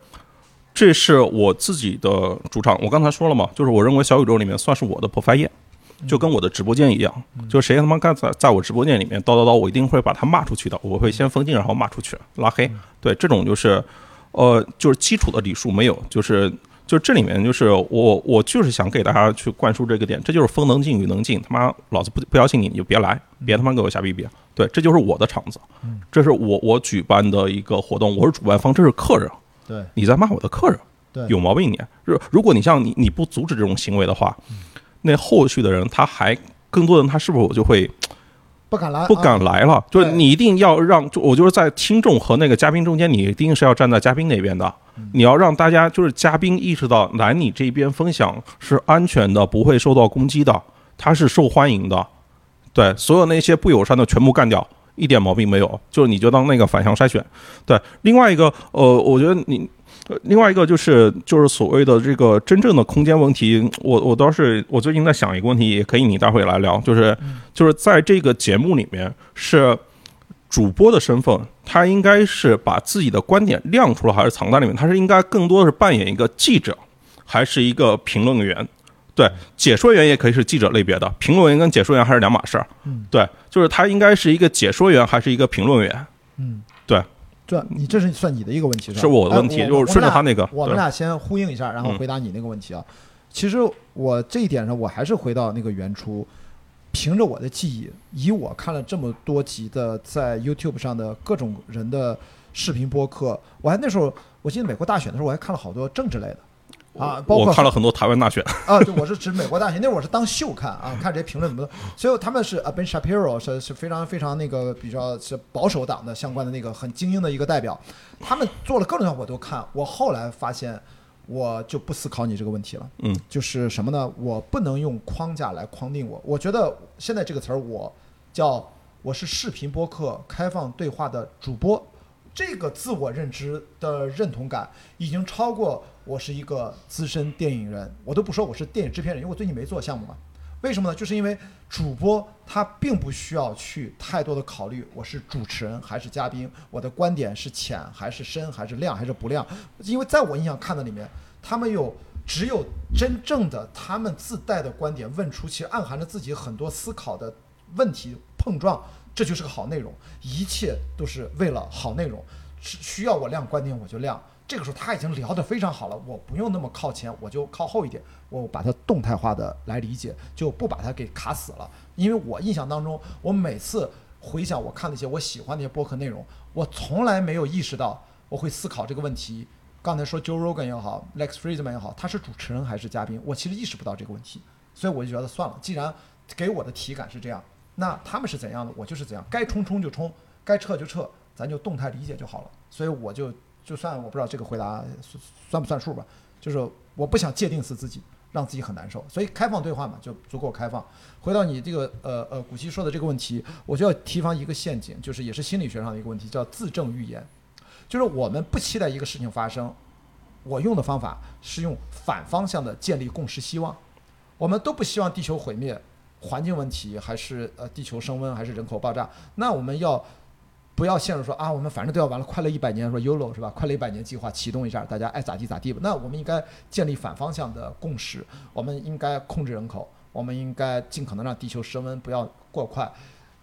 这是我自己的主场。我刚才说了嘛，就是我认为小宇宙里面算是我的 profile 页，就跟我的直播间一样，就谁他妈敢在在我直播间里面叨叨叨，我一定会把他骂出去的，我会先封禁，然后骂出去，拉黑。对，这种就是呃，就是基础的礼数没有，就是。就这里面就是我我就是想给大家去灌输这个点，这就是风能进雨能进，他妈老子不不邀请你你就别来，别他妈给我瞎逼逼。对，这就是我的场子，这是我我举办的一个活动，我是主办方，这是客人，对你在骂我的客人，对，有毛病你。如如果你像你你不阻止这种行为的话，那后续的人他还更多的人他是不是我就会不敢来，不敢啊来了？就是你一定要让，就我就是在听众和那个嘉宾中间，你一定是要站在嘉宾那边的。你要让大家就是嘉宾意识到来你这边分享是安全的，不会受到攻击的，他是受欢迎的。对，所有那些不友善的全部干掉，一点毛病没有。就是你就当那个反向筛选。对，另外一个呃，我觉得你。呃另外一个就是就是所谓的这个真正的空间问题，我我倒是我最近在想一个问题，也可以你待会来聊，就是就是在这个节目里面是主播的身份，他应该是把自己的观点亮出来，还是藏在里面？他是应该更多的是扮演一个记者，还是一个评论员？对，解说员也可以是记者类别的，评论员跟解说员还是两码事儿。嗯，对，就是他应该是一个解说员，还是一个评论员？嗯，对，这你这是算你的一个问题吧？是我的问题，哎就是顺着他那个。我们俩先呼应一下，然后嗯回答你那个问题啊。其实我这一点上，我还是回到那个原初，凭着我的记忆，以我看了这么多集的在 YouTube 上的各种人的视频播客，我还那时候我记得美国大选的时候，我还看了好多政治类的。啊，包括我看了很多台湾大选，啊，对，我是指美国大选，那会儿我是当秀看啊，看这些评论怎么的，所以他们是啊，Ben Shapiro 是是非常非常那个比较是保守党的相关的那个很精英的一个代表，他们做了各种我都看，我后来发现我就不思考你这个问题了，嗯，就是什么呢？我不能用框架来框定我，我觉得现在这个词儿我叫我是视频播客开放对话的主播，这个自我认知的认同感已经超过我是一个资深电影人，我都不说我是电影制片人，因为我最近没做项目嘛。为什么呢？就是因为主播他并不需要去太多的考虑我是主持人还是嘉宾，我的观点是浅还是深还是亮还是不亮，因为在我印象看的里面，他们有只有真正的他们自带的观点问出，其实暗含着自己很多思考的问题碰撞，这就是个好内容，一切都是为了好内容，是需要我亮观点我就亮。这个时候他已经聊得非常好了，我不用那么靠前，我就靠后一点，我把它动态化的来理解，就不把它给卡死了。因为我印象当中，我每次回想我看那些我喜欢那些播客内容，我从来没有意识到我会思考这个问题。刚才说 Joe Rogan 也好，Lex Friedman 也好，他是主持人还是嘉宾，我其实意识不到这个问题，所以我就觉得算了，既然给我的体感是这样，那他们是怎样的，我就是怎样，该冲冲就冲，该撤就撤，咱就动态理解就好了。所以我就。就算我不知道这个回答算算不算数吧，就是我不想界定死自己，让自己很难受，所以开放对话嘛，就足够开放。回到你这个呃呃古希说的这个问题，我就要提防一个陷阱，就是也是心理学上的一个问题，叫自证预言。就是我们不期待一个事情发生，我用的方法是用反方向的建立共识希望。我们都不希望地球毁灭，环境问题还是呃地球升温还是人口爆炸，那我们要。不要陷入说啊，我们反正都要完了，快乐一百年，说 YOLO 是吧？快乐一百年计划启动一下，大家爱咋地咋地吧。那我们应该建立反方向的共识，我们应该控制人口，我们应该尽可能让地球升温不要过快。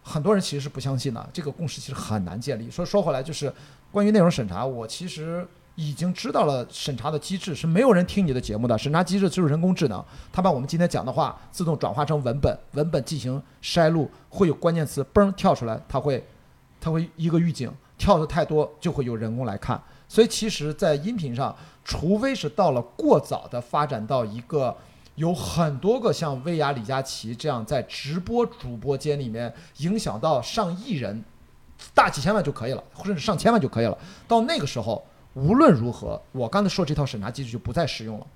很多人其实是不相信的，这个共识其实很难建立。说说回来，就是关于内容审查，我其实已经知道了审查的机制是没有人听你的节目的，审查机制就是人工智能，它把我们今天讲的话自动转化成文本，文本进行筛录，会有关键词嘣跳出来，它会。它会一个预警跳的太多，就会有人工来看。所以其实，在音频上，除非是到了过早的发展到一个有很多个像薇娅、李佳琦这样在直播主播间里面影响到上亿人，大几千万就可以了，甚至上千万就可以了。到那个时候，无论如何，我刚才说这套审查机制就不再适用了。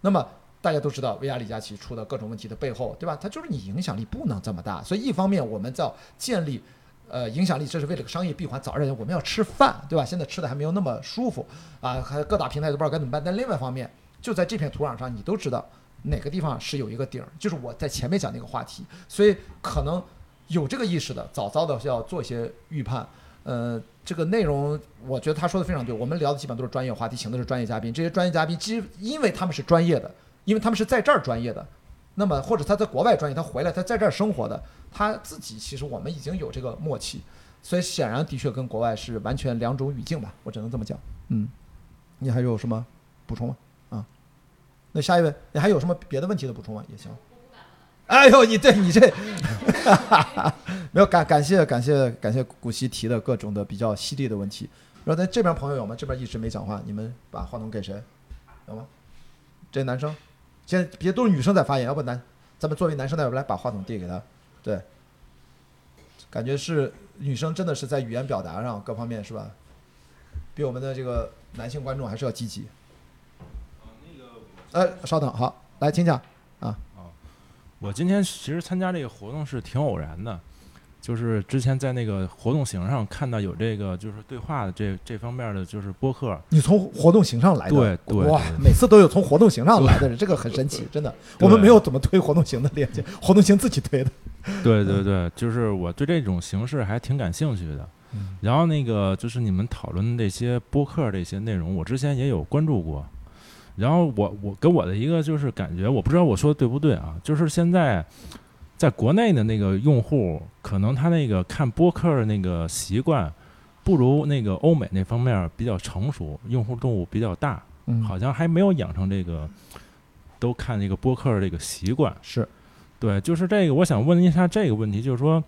那么大家都知道，薇娅、李佳琦出的各种问题的背后，对吧？它就是你影响力不能这么大。所以一方面，我们在建立。呃，影响力，这是为了个商业闭环。早上我们要吃饭，对吧？现在吃的还没有那么舒服啊，还各大平台都不知道该怎么办。但另外一方面，就在这片土壤上，你都知道哪个地方是有一个顶儿，就是我在前面讲那个话题。所以可能有这个意识的，早早的要做一些预判。呃，这个内容我觉得他说的非常对。我们聊的基本都是专业话题，请的是专业嘉宾。这些专业嘉宾，其实因为他们是专业的，因为他们是在这儿专业的。那么或者他在国外专业，他回来他在这儿生活的。他自己其实我们已经有这个默契，所以显然的确跟国外是完全两种语境吧，我只能这么讲。嗯，你还有什么补充吗？啊，那下一位，你还有什么别的问题的补充吗？也行。哎呦，你对你这，没有感感谢感谢感谢古希提的各种的比较犀利的问题。然后在这边朋友有吗？这边一直没讲话，你们把话筒给谁？有吗？这男生，现在别都是女生在发言，要不男，咱们作为男生代表来把话筒递给他。对，感觉是女生真的是在语言表达上各方面是吧，比我们的这个男性观众还是要积极。哎，稍等，好，来，请讲啊。我今天其实参加这个活动是挺偶然的。就是之前在那个活动型上看到有这个就是对话的这这方面的就是播客，你从活动型上来的，对对哇，每次都有从活动型上来的人，这个很神奇，真的。我们没有怎么推活动型的链接，活动型自己推的。对对对，就是我对这种形式还挺感兴趣的。然后那个就是你们讨论的这些播客这些内容，我之前也有关注过。然后我我给我的一个就是感觉，我不知道我说的对不对啊？就是现在。在国内的那个用户，可能他那个看播客的那个习惯，不如那个欧美那方面比较成熟，用户度比较大，好像还没有养成这个都看这个播客的这个习惯。是，对，就是这个。我想问一下这个问题，就是说，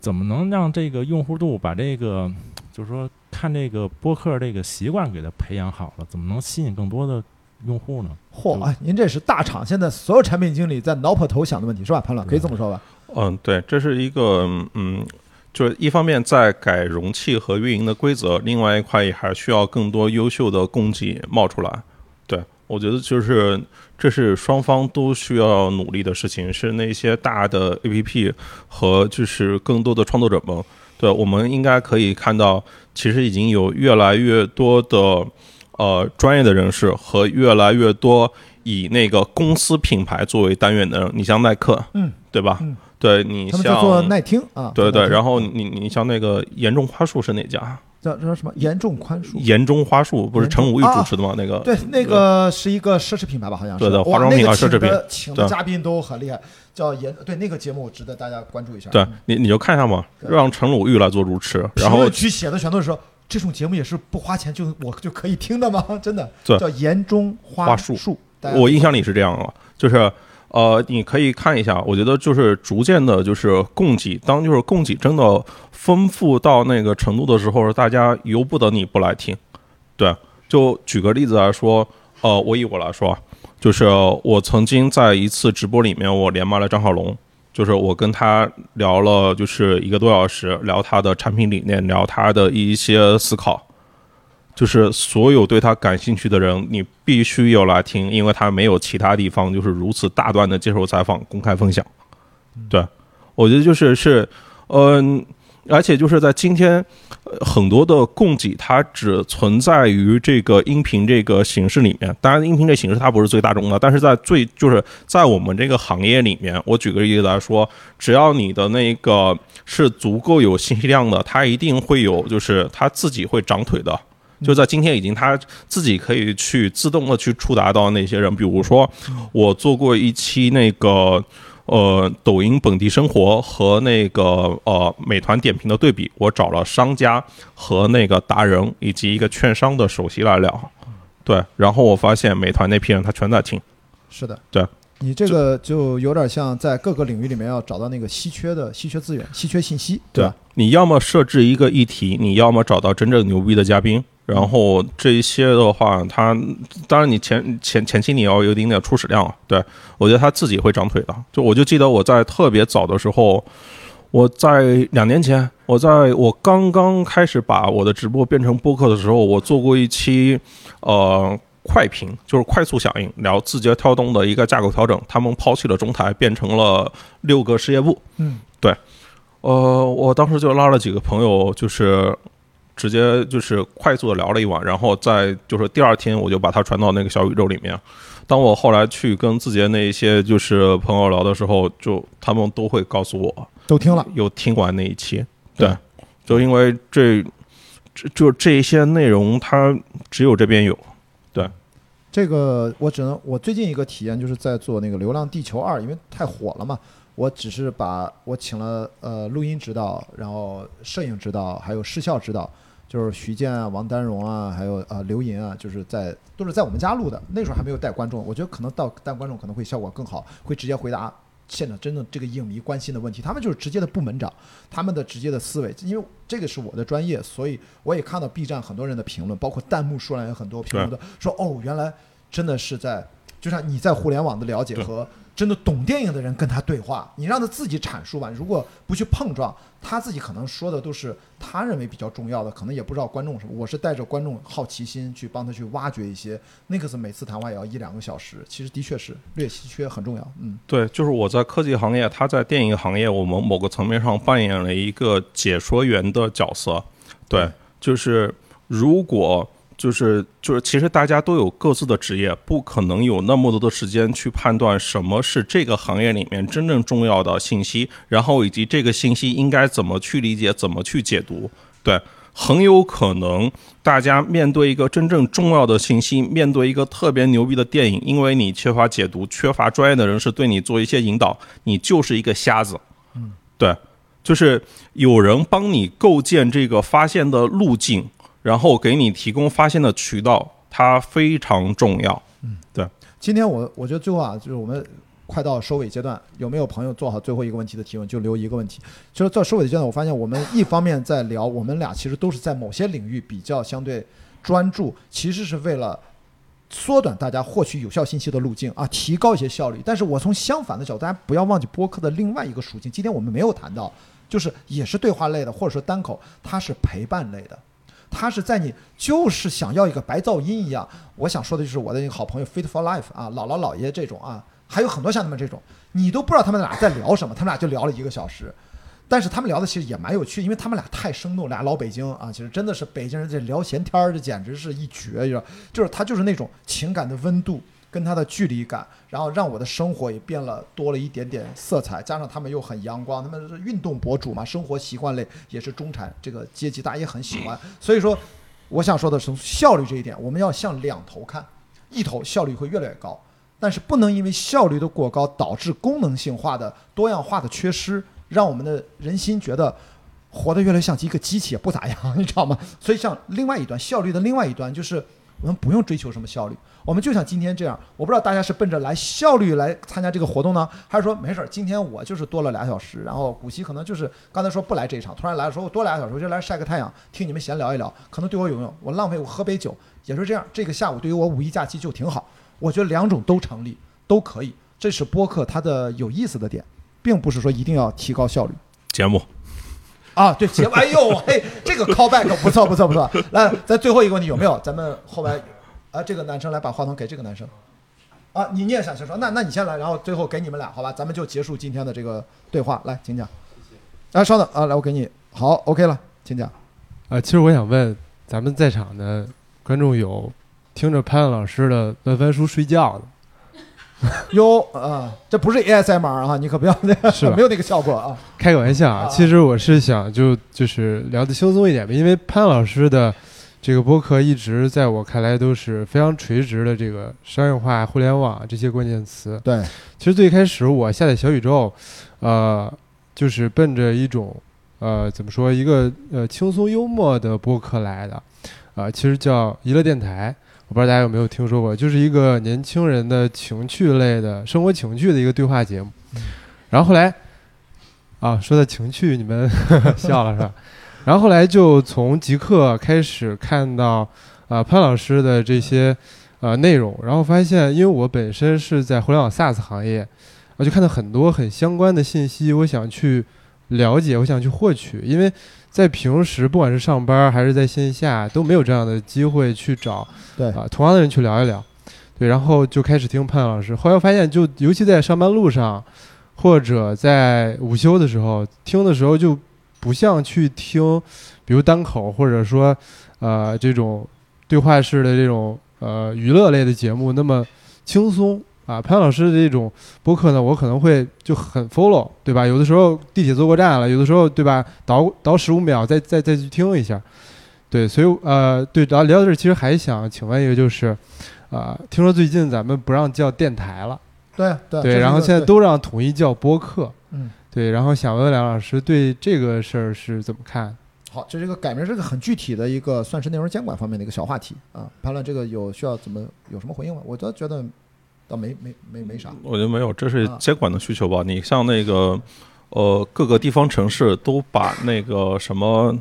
怎么能让这个用户度把这个，就是说看这个播客这个习惯给他培养好了，怎么能吸引更多的？用户呢？嚯，您这是大厂现在所有产品经理在挠破头想的问题是吧？潘老可以这么说吧？嗯，对，这是一个嗯，就是一方面在改容器和运营的规则，另外一块也还需要更多优秀的供给冒出来。对，我觉得就是这是双方都需要努力的事情，是那些大的 APP 和就是更多的创作者们，对，我们应该可以看到，其实已经有越来越多的呃专业的人士和越来越多以那个公司品牌作为单元的人，你像耐克，嗯，对吧？嗯对你他们叫做像耐听啊，对对，然后你你像那个严重花束是哪家？叫叫什么严重宽恕。严重花束不是陈武玉啊主持的吗？那个对，那个是一个奢侈品牌吧，好像是。对的化妆品啊奢侈品的请的对嘉宾都很厉害，叫严对那个节目值得大家关注一下。对嗯你你就看一下嘛，让陈鲁豫来做主持，然后论区写的全都是说这种节目也是不花钱就我就可以听的吗？真的，对叫严中花束树。大家我印象里是这样的，就是呃，你可以看一下，我觉得就是逐渐的，就是供给，当就是供给真的丰富到那个程度的时候，大家由不得你不来听。对，就举个例子来说，呃，我以我来说啊，就是我曾经在一次直播里面，我连麦了张小龙。就是我跟他聊了，就是一个多小时，聊他的产品理念，聊他的一些思考，就是所有对他感兴趣的人，你必须要来听，因为他没有其他地方就是如此大段的接受采访、公开分享。对，我觉得就是是，嗯、而且就是在今天，呃很多的供给它只存在于这个音频这个形式里面。当然，音频这形式它不是最大众的，但是在最就是在我们这个行业里面，我举个例子来说，只要你的那个是足够有信息量的，它一定会有，就是它自己会长腿的。就在今天已经，它自己可以去自动的去触达到那些人，比如说我做过一期那个呃抖音本地生活和那个呃美团点评的对比，我找了商家和那个达人以及一个券商的首席来聊，对，然后我发现美团那批人他全在听，是的，对。你这个就有点像在各个领域里面要找到那个稀缺的稀缺资源、稀缺信息，对吧？你要么设置一个议题，你要么找到真正牛逼的嘉宾。然后这一些的话，他当然你前前前期你要有一定的初始量啊，对我觉得他自己会长腿的。就我就记得我在特别早的时候，我在两年前，我在我刚刚开始把我的直播变成播客的时候，我做过一期呃快评，就是快速响应，聊字节跳动的一个架构调整，他们抛弃了中台，变成了六个事业部。嗯，对，呃，我当时就拉了几个朋友，就是直接就是快速的聊了一晚，然后在就是第二天我就把它传到那个小宇宙里面。当我后来去跟字节那一些就是朋友聊的时候，就他们都会告诉我，都听了，有听完那一期，对。对，就因为这这就这一些内容，它只有这边有，这个我只能，我最近一个体验就是在做那个《流浪地球二》，因为太火了嘛。我只是把我请了呃录音指导，然后摄影指导，还有视效指导，就是徐健啊、王丹荣啊，还有呃刘银啊，就是在都是在我们家录的。那时候还没有带观众，我觉得可能到带观众可能会效果更好，会直接回答现场真正这个影迷关心的问题。他们就是直接的部门长，他们的直接的思维，因为这个是我的专业，所以我也看到 B 站很多人的评论，包括弹幕数量有很多评论的说哦，原来真的是在，就像你在互联网的了解和真的懂电影的人跟他对话，你让他自己阐述吧。如果不去碰撞，他自己可能说的都是他认为比较重要的，可能也不知道观众什么。我是带着观众好奇心去帮他去挖掘一些，那个是每次谈话也要一两个小时，其实的确是略稀缺，很重要。嗯，对，就是我在科技行业，他在电影行业，我们某个层面上扮演了一个解说员的角色。对，就是如果就是就是，其实大家都有各自的职业，不可能有那么多的时间去判断什么是这个行业里面真正重要的信息，然后以及这个信息应该怎么去理解，怎么去解读。对，很有可能大家面对一个真正重要的信息，面对一个特别牛逼的电影，因为你缺乏解读，缺乏专业的人士对你做一些引导，你就是一个瞎子。嗯，对，就是有人帮你构建这个发现的路径，然后给你提供发现的渠道，它非常重要。嗯，对今天我我觉得最后啊，就是我们快到收尾阶段，有没有朋友做好最后一个问题的提问？就留一个问题。就是在收尾的阶段，我发现我们一方面在聊，我们俩其实都是在某些领域比较相对专注，其实是为了缩短大家获取有效信息的路径啊，提高一些效率。但是我从相反的角度，大家不要忘记播客的另外一个属性，今天我们没有谈到，就是也是对话类的，或者说单口，它是陪伴类的。他是在你就是想要一个白噪音一样。我想说的就是我的那个好朋友 Fit for Life 啊，姥姥姥爷这种啊，还有很多像他们这种，你都不知道他们俩在聊什么，他们俩就聊了一个小时。但是他们聊的其实也蛮有趣，因为他们俩太生动，俩老北京啊，其实真的是北京人这聊闲天儿，这简直是一绝，你知道，就是他就是那种情感的温度跟他的距离感，然后让我的生活也变了多了一点点色彩，加上他们又很阳光，他们是运动博主嘛，生活习惯类也是中产这个阶级，大家也很喜欢，所以说我想说的是效率这一点，我们要向两头看，一头效率会越来越高，但是不能因为效率的过高导致功能性化的多样化的缺失。让我们的人心觉得活得越来越像一个机器，也不咋样，你知道吗？所以像另外一端效率的另外一端，就是我们不用追求什么效率，我们就像今天这样。我不知道大家是奔着来效率来参加这个活动呢，还是说没事儿，今天我就是多了俩小时，然后古希可能就是刚才说不来这一场，突然来了，说我多俩小时，我就来晒个太阳，听你们闲聊一聊，可能对我有用。我浪费我喝杯酒也是这样，这个下午对于我五一假期就挺好。我觉得两种都成立，都可以，这是播客它的有意思的点。并不是说一定要提高效率。节目啊，对节目，哎呦嘿，这个 callback 不错不错不错。来，咱最后一个问题有没有？咱们后边啊，这个男生来把话筒给这个男生。啊，你你也想先说？那那你先来，然后最后给你们俩，好吧？咱们就结束今天的这个对话。来，请讲。啊，稍等啊，来我给你。好，OK 了，请讲。啊，其实我想问，咱们在场的观众有听着潘老师的乱翻书睡觉的？有啊，这不是 ASMR 啊，你可不要那个，是 没有那个效果啊。开个玩笑啊，其实我是想就就是聊得轻松一点吧，因为潘老师的这个播客一直在我看来都是非常垂直的这个商业化、互联网这些关键词。对，其实最开始我下载小宇宙，呃，就是奔着一种呃怎么说一个呃轻松幽默的播客来的，啊，其实叫娱乐电台。我不知道大家有没有听说过，就是一个年轻人的情趣类的生活情趣的一个对话节目。然后后来，啊，说到情趣，你们 笑了是吧？然后后来就从极客开始看到啊潘老师的这些呃内容，然后发现，因为我本身是在互联网 SaaS 行业，我就看到很多很相关的信息，我想去了解，我想去获取，因为。在平时，不管是上班还是在线下，都没有这样的机会去找，对啊，同样的人去聊一聊，对，然后就开始听潘老师。后来发现，就尤其在上班路上，或者在午休的时候听的时候，就不像去听，比如单口或者说，呃，这种对话式的这种呃娱乐类的节目那么轻松。啊，潘老师的这种播客呢，我可能会就很 follow，对吧？有的时候地铁坐过站了，有的时候对吧？倒倒十五秒，再再再去听一下，对，所以呃，对，然后聊到这儿，其实还想请问一个，就是，啊，听说最近咱们不让叫电台了，对对对，然后现在都让统一叫播客，嗯，对，然后想问问梁老师对这个事儿是怎么看？好，这是一个改名，是个很具体的一个算是内容监管方面的一个小话题啊。潘乱这个有需要怎么有什么回应吗？我倒觉得。倒没没没没啥，我觉得没有，这是监管的需求吧。你像那个，呃，各个地方城市都把那个什么，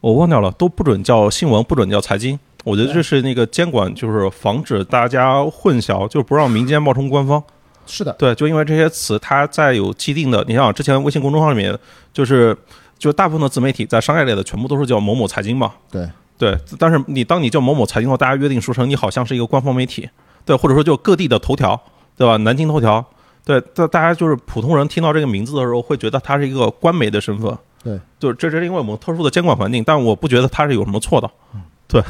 我忘掉了，都不准叫新闻，不准叫财经。我觉得这是那个监管，就是防止大家混淆，就不让民间冒充官方。是的，对，就因为这些词，它在有既定的，你像之前微信公众号里面，就是就大部分的自媒体在商业类的，全部都是叫某某财经嘛。对对，但是你当你叫某某财经后，大家约定俗成，你好像是一个官方媒体。对，或者说就各地的头条，对吧？南京头条，对，大大家就是普通人听到这个名字的时候，会觉得它是一个官媒的身份。对，就是这是因为我们特殊的监管环境，但我不觉得它是有什么错的。对，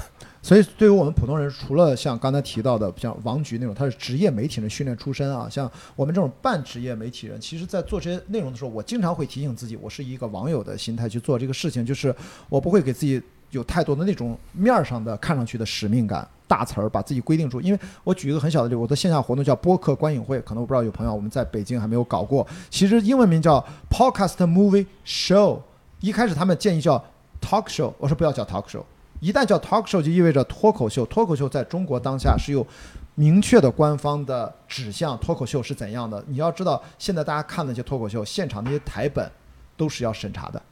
所以对于我们普通人，除了像刚才提到的，像王局那种，他是职业媒体人训练出身啊，像我们这种半职业媒体人，其实在做这些内容的时候，我经常会提醒自己，我是一个网友的心态去做这个事情，就是我不会给自己有太多的那种面儿上的看上去的使命感。大词儿把自己规定住，因为我举一个很小的例子，我的线下活动叫播客观影会，可能我不知道有朋友我们在北京还没有搞过。其实英文名叫 Podcast Movie Show，一开始他们建议叫 Talk Show，我说不要叫 Talk Show，一旦叫 Talk Show 就意味着脱口秀，脱口秀在中国当下是有明确的官方的指向，脱口秀是怎样的？你要知道，现在大家看那些脱口秀现场那些台本都是要审查的，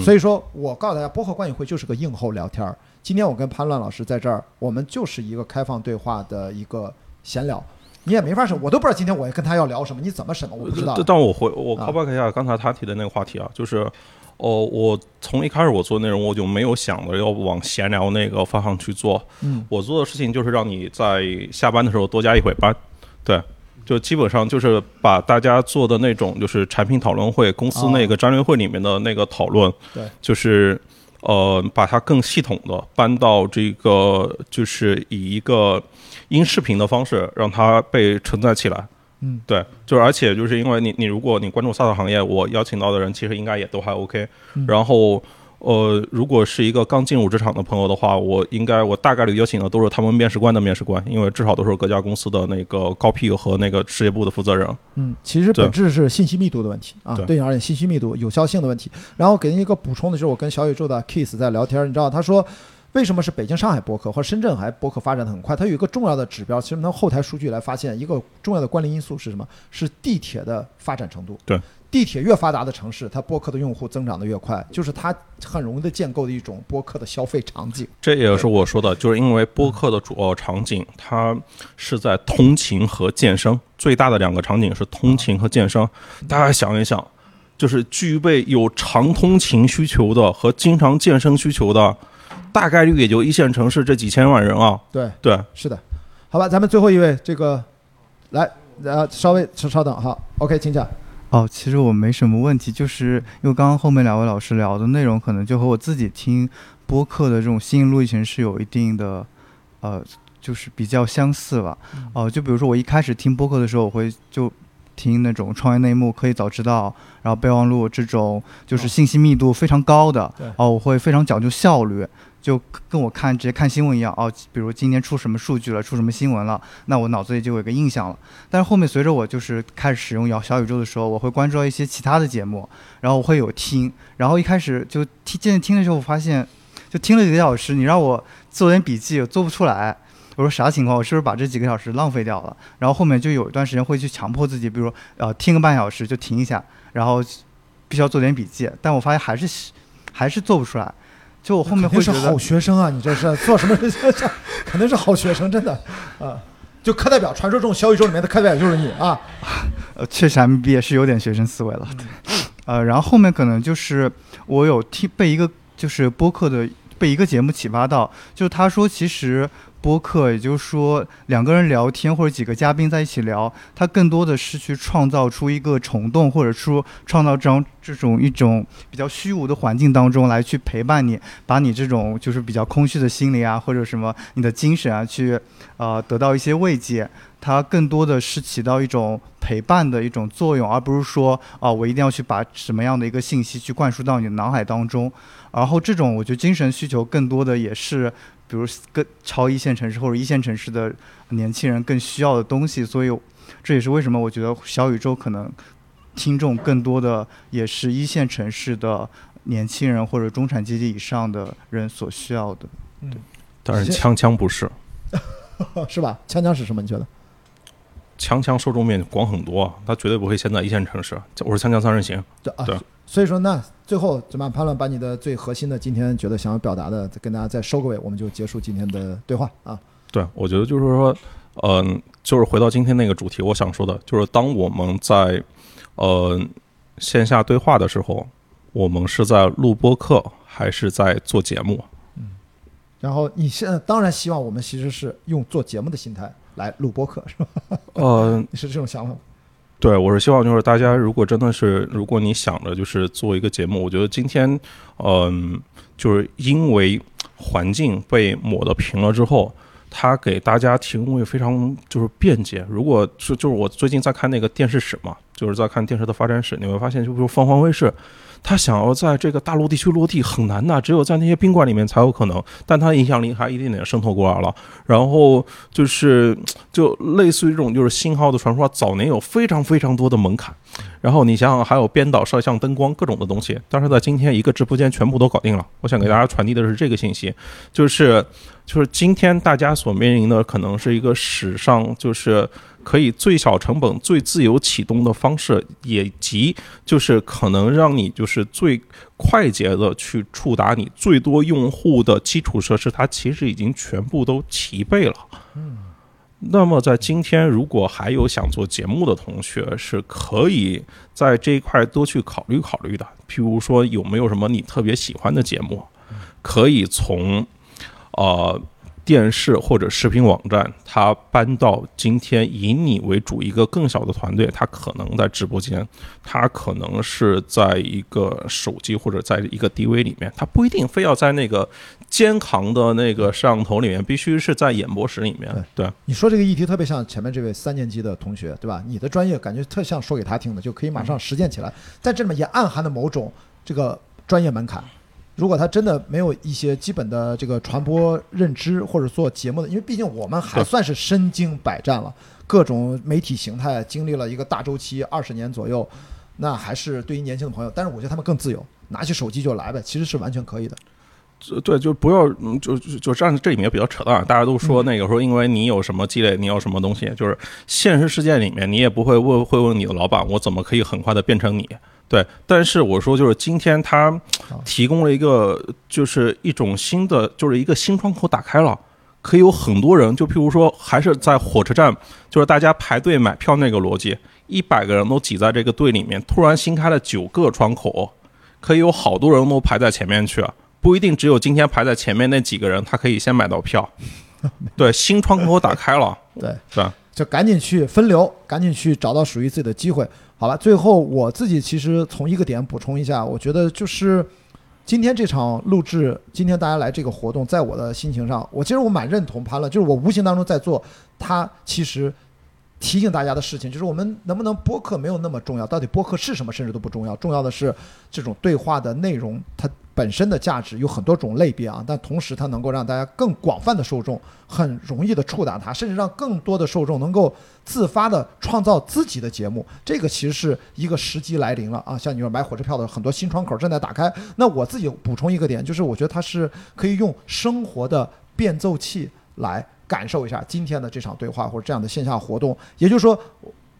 所以说我告诉大家，播客观影会就是个映后聊天儿。今天我跟潘乱老师在这儿，我们就是一个开放对话的一个闲聊，你也没法审，我都不知道今天我跟他要聊什么，你怎么审我不知道。但我回我 call back 一下刚才他提的那个话题啊，就是，哦，我从一开始我做内容，我就没有想着要往闲聊那个方向去做。嗯，我做的事情就是让你在下班的时候多加一会班，对，就基本上就是把大家做的那种就是产品讨论会、公司那个战略会里面的那个讨论，对，就是呃把它更系统的搬到这个就是以一个音视频的方式让它被承载起来。嗯，对，就是而且就是因为你你如果你关注 SaaS 行业，我邀请到的人其实应该也都还 OK，、嗯然后。呃，如果是一个刚进入职场的朋友的话，我应该我大概率邀请的都是他们面试官的面试官，因为至少都是各家公司的那个高 P 和那个事业部的负责人。嗯，其实本质是信息密度的问题啊，对对你而言信息密度、有效性的问题。然后给您一个补充的就是，我跟小宇宙的 Kiss 在聊天，你知道他说。为什么是北京、上海播客或者深圳还播客发展的很快？它有一个重要的指标，其实从后台数据来发现，一个重要的关联因素是什么？是地铁的发展程度。对，地铁越发达的城市，它播客的用户增长的越快，就是它很容易的建构的一种播客的消费场景。这也是我说的，就是因为播客的主要场景，它是在通勤和健身，最大的两个场景是通勤和健身。大家想一想，就是具备有长通勤需求的和经常健身需求的，大概率也就一线城市这几千万人啊。对，对，是的。好吧，咱们最后一位，这个来，呃，稍微稍稍等，哈，OK，请讲。哦，其实我没什么问题，就是因为刚刚后面两位老师聊的内容，可能就和我自己听播客的这种心路历程是有一定的，呃，就是比较相似吧。哦、就比如说我一开始听播客的时候，我会就听那种创业内幕、可以早知道，然后备忘录这种就是信息密度非常高的。对哦，我会非常讲究效率。就跟我看直接看新闻一样哦，比如今天出什么数据了，出什么新闻了，那我脑子里就有个印象了。但是后面随着我就是开始使用小小宇宙的时候，我会关注到一些其他的节目，然后我会有听，然后一开始就听渐渐听的时候，我发现就听了几个小时，你让我做点笔记，我做不出来。我说啥情况？我是不是把这几个小时浪费掉了？然后后面就有一段时间会去强迫自己，比如呃听个半小时就停一下，然后必须要做点笔记，但我发现还是还是做不出来。就我后面会觉得好学生啊！你这是做什么事情？肯定是好学生，真的啊！就课代表，传说中小宇宙里面的课代表就是你啊！呃，确实，M B 也是有点学生思维了，对。呃，然后后面可能就是我有听被一个就是播客的被一个节目启发到，就是他说其实播客，也就是说两个人聊天或者几个嘉宾在一起聊，它更多的是去创造出一个虫洞，或者说创造这种这种一种比较虚无的环境当中来去陪伴你，把你这种就是比较空虚的心理啊，或者什么你的精神啊，去呃得到一些慰藉。它更多的是起到一种陪伴的一种作用，而不是说啊、我一定要去把什么样的一个信息去灌输到你的脑海当中。然后这种我觉得精神需求更多的也是，比如更超一线城市或者一线城市的年轻人更需要的东西。所以这也是为什么我觉得小宇宙可能听众更多的也是一线城市的年轻人或者中产阶级以上的人所需要的。但是锵锵不是，是吧？锵锵是什么？你觉得？锵锵受众面广很多啊，它绝对不会先在一线城市。我是锵锵三人行，对啊对，所以说那最后怎么样？潘乱把你的最核心的今天觉得想要表达的，再跟大家再收个尾，我们就结束今天的对话啊。对，我觉得就是说，嗯、就是回到今天那个主题，我想说的就是，当我们在呃线下对话的时候，我们是在录播课还是在做节目？嗯然后你现在当然希望我们其实是用做节目的心态来录播课，是吧？呃，你是这种想法吗？对，我是希望就是大家如果真的是，如果你想着就是做一个节目，我觉得今天，嗯、就是因为环境被抹得平了之后，它给大家提供一个非常就是便捷。如果是就是我最近在看那个电视史嘛，就是在看电视的发展史，你会发现，就比如凤凰卫视。他想要在这个大陆地区落地很难的，只有在那些宾馆里面才有可能，但他的影响力还一点点渗透过来了。然后就是就类似于这种就是信号的传输，早年有非常非常多的门槛。然后你想想，还有编导、摄像、灯光各种的东西，但是在今天一个直播间全部都搞定了。我想给大家传递的是这个信息，就是就是今天大家所面临的可能是一个史上就是可以最小成本、最自由启动的方式，以及就是可能让你就是最快捷的去触达你最多用户的基础设施，它其实已经全部都齐备了。那么在今天，如果还有想做节目的同学，是可以在这一块多去考虑考虑的。譬如说，有没有什么你特别喜欢的节目，可以从呃电视或者视频网站，它搬到今天以你为主一个更小的团队，它可能在直播间，它可能是在一个手机或者在一个 DV 里面，它不一定非要在那个肩扛的那个摄像头里面，必须是在演播室里面。对，你说这个议题特别像前面这位三年级的同学，对吧？你的专业感觉特像说给他听的，就可以马上实践起来。在这里面也暗含了某种这个专业门槛。如果他真的没有一些基本的这个传播认知或者做节目的，因为毕竟我们还算是身经百战了，各种媒体形态经历了一个大周期二十年左右，那还是对于年轻的朋友，但是我觉得他们更自由，拿起手机就来呗，其实是完全可以的。对，就不要，嗯就就就这样，这里面比较扯淡。大家都说那个说，因为你有什么积累，你有什么东西，就是现实世界里面，你也不会问会问你的老板，我怎么可以很快的变成你？对，但是我说就是今天他提供了一个，就是一种新的，就是一个新窗口打开了，可以有很多人，就譬如说还是在火车站，就是大家排队买票那个逻辑，一百个人都挤在这个队里面，突然新开了九个窗口，可以有好多人都排在前面去，不一定只有今天排在前面那几个人他可以先买到票，对，新窗口打开了，对，是吧？就赶紧去分流，赶紧去找到属于自己的机会。好了，最后我自己其实从一个点补充一下，我觉得就是今天这场录制，今天大家来这个活动，在我的心情上，我其实我蛮认同潘乐，就是我无形当中在做他其实提醒大家的事情，就是我们能不能播客没有那么重要，到底播客是什么甚至都不重要，重要的是这种对话的内容它。本身的价值有很多种类别啊，但同时它能够让大家更广泛的受众很容易的触达它，甚至让更多的受众能够自发的创造自己的节目。这个其实是一个时机来临了啊！像你说买火车票的很多新窗口正在打开。那我自己补充一个点，就是我觉得它是可以用生活的变奏器来感受一下今天的这场对话或者这样的线下活动。也就是说，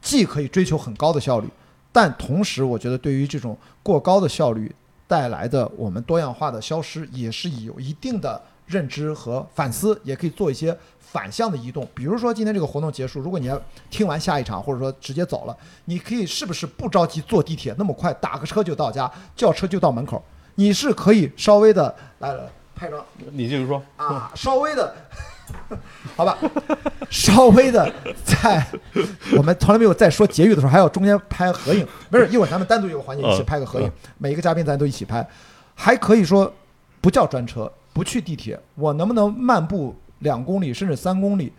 既可以追求很高的效率，但同时我觉得对于这种过高的效率。带来的我们多样化的消失，也是有一定的认知和反思，也可以做一些反向的移动。比如说今天这个活动结束，如果你要听完下一场，或者说直接走了，你可以是不是不着急坐地铁那么快，打个车就到家，叫车就到门口？你是可以稍微的来了拍张，你继续说啊，稍微的。好吧，稍微的在我们从来没有在说结语的时候，还要中间拍合影。没事，一会儿咱们单独有个环节一起拍个合影，每一个嘉宾咱都一起拍。还可以说不叫专车，不去地铁，我能不能漫步两公里甚至三公里，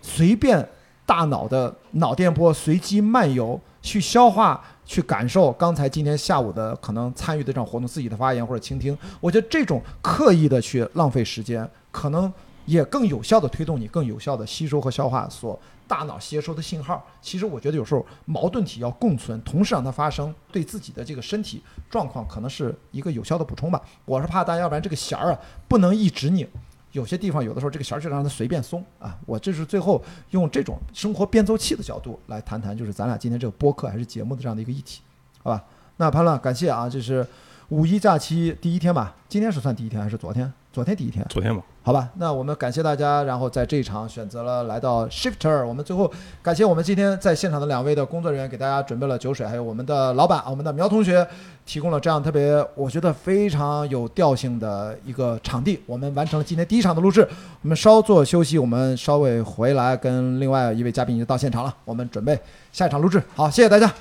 随便大脑的脑电波随机漫游，去消化、去感受刚才今天下午的可能参与的这场活动自己的发言或者倾听。我觉得这种刻意的去浪费时间，可能。也更有效的推动你更有效的吸收和消化所大脑吸收的信号。其实我觉得有时候矛盾体要共存，同时让它发生，对自己的这个身体状况可能是一个有效的补充吧。我是怕大家要不然这个弦儿啊不能一直拧，有些地方有的时候这个弦儿就让它随便松啊。我这是最后用这种生活变奏器的角度来谈谈，就是咱俩今天这个播客还是节目的这样的一个议题，好吧？那潘乱，感谢啊，这是五一假期第一天吧？今天是算第一天还是昨天？昨天第一天？昨天吧。好吧，那我们感谢大家，然后在这一场选择了来到 Shifter。我们最后感谢我们今天在现场的两位的工作人员，给大家准备了酒水，还有我们的老板，我们的苗同学提供了这样特别，我觉得非常有调性的一个场地。我们完成了今天第一场的录制，我们稍作休息，我们稍微回来跟另外一位嘉宾已经到现场了，我们准备下一场录制。好，谢谢大家，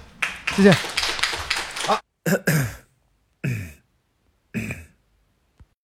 谢谢。好。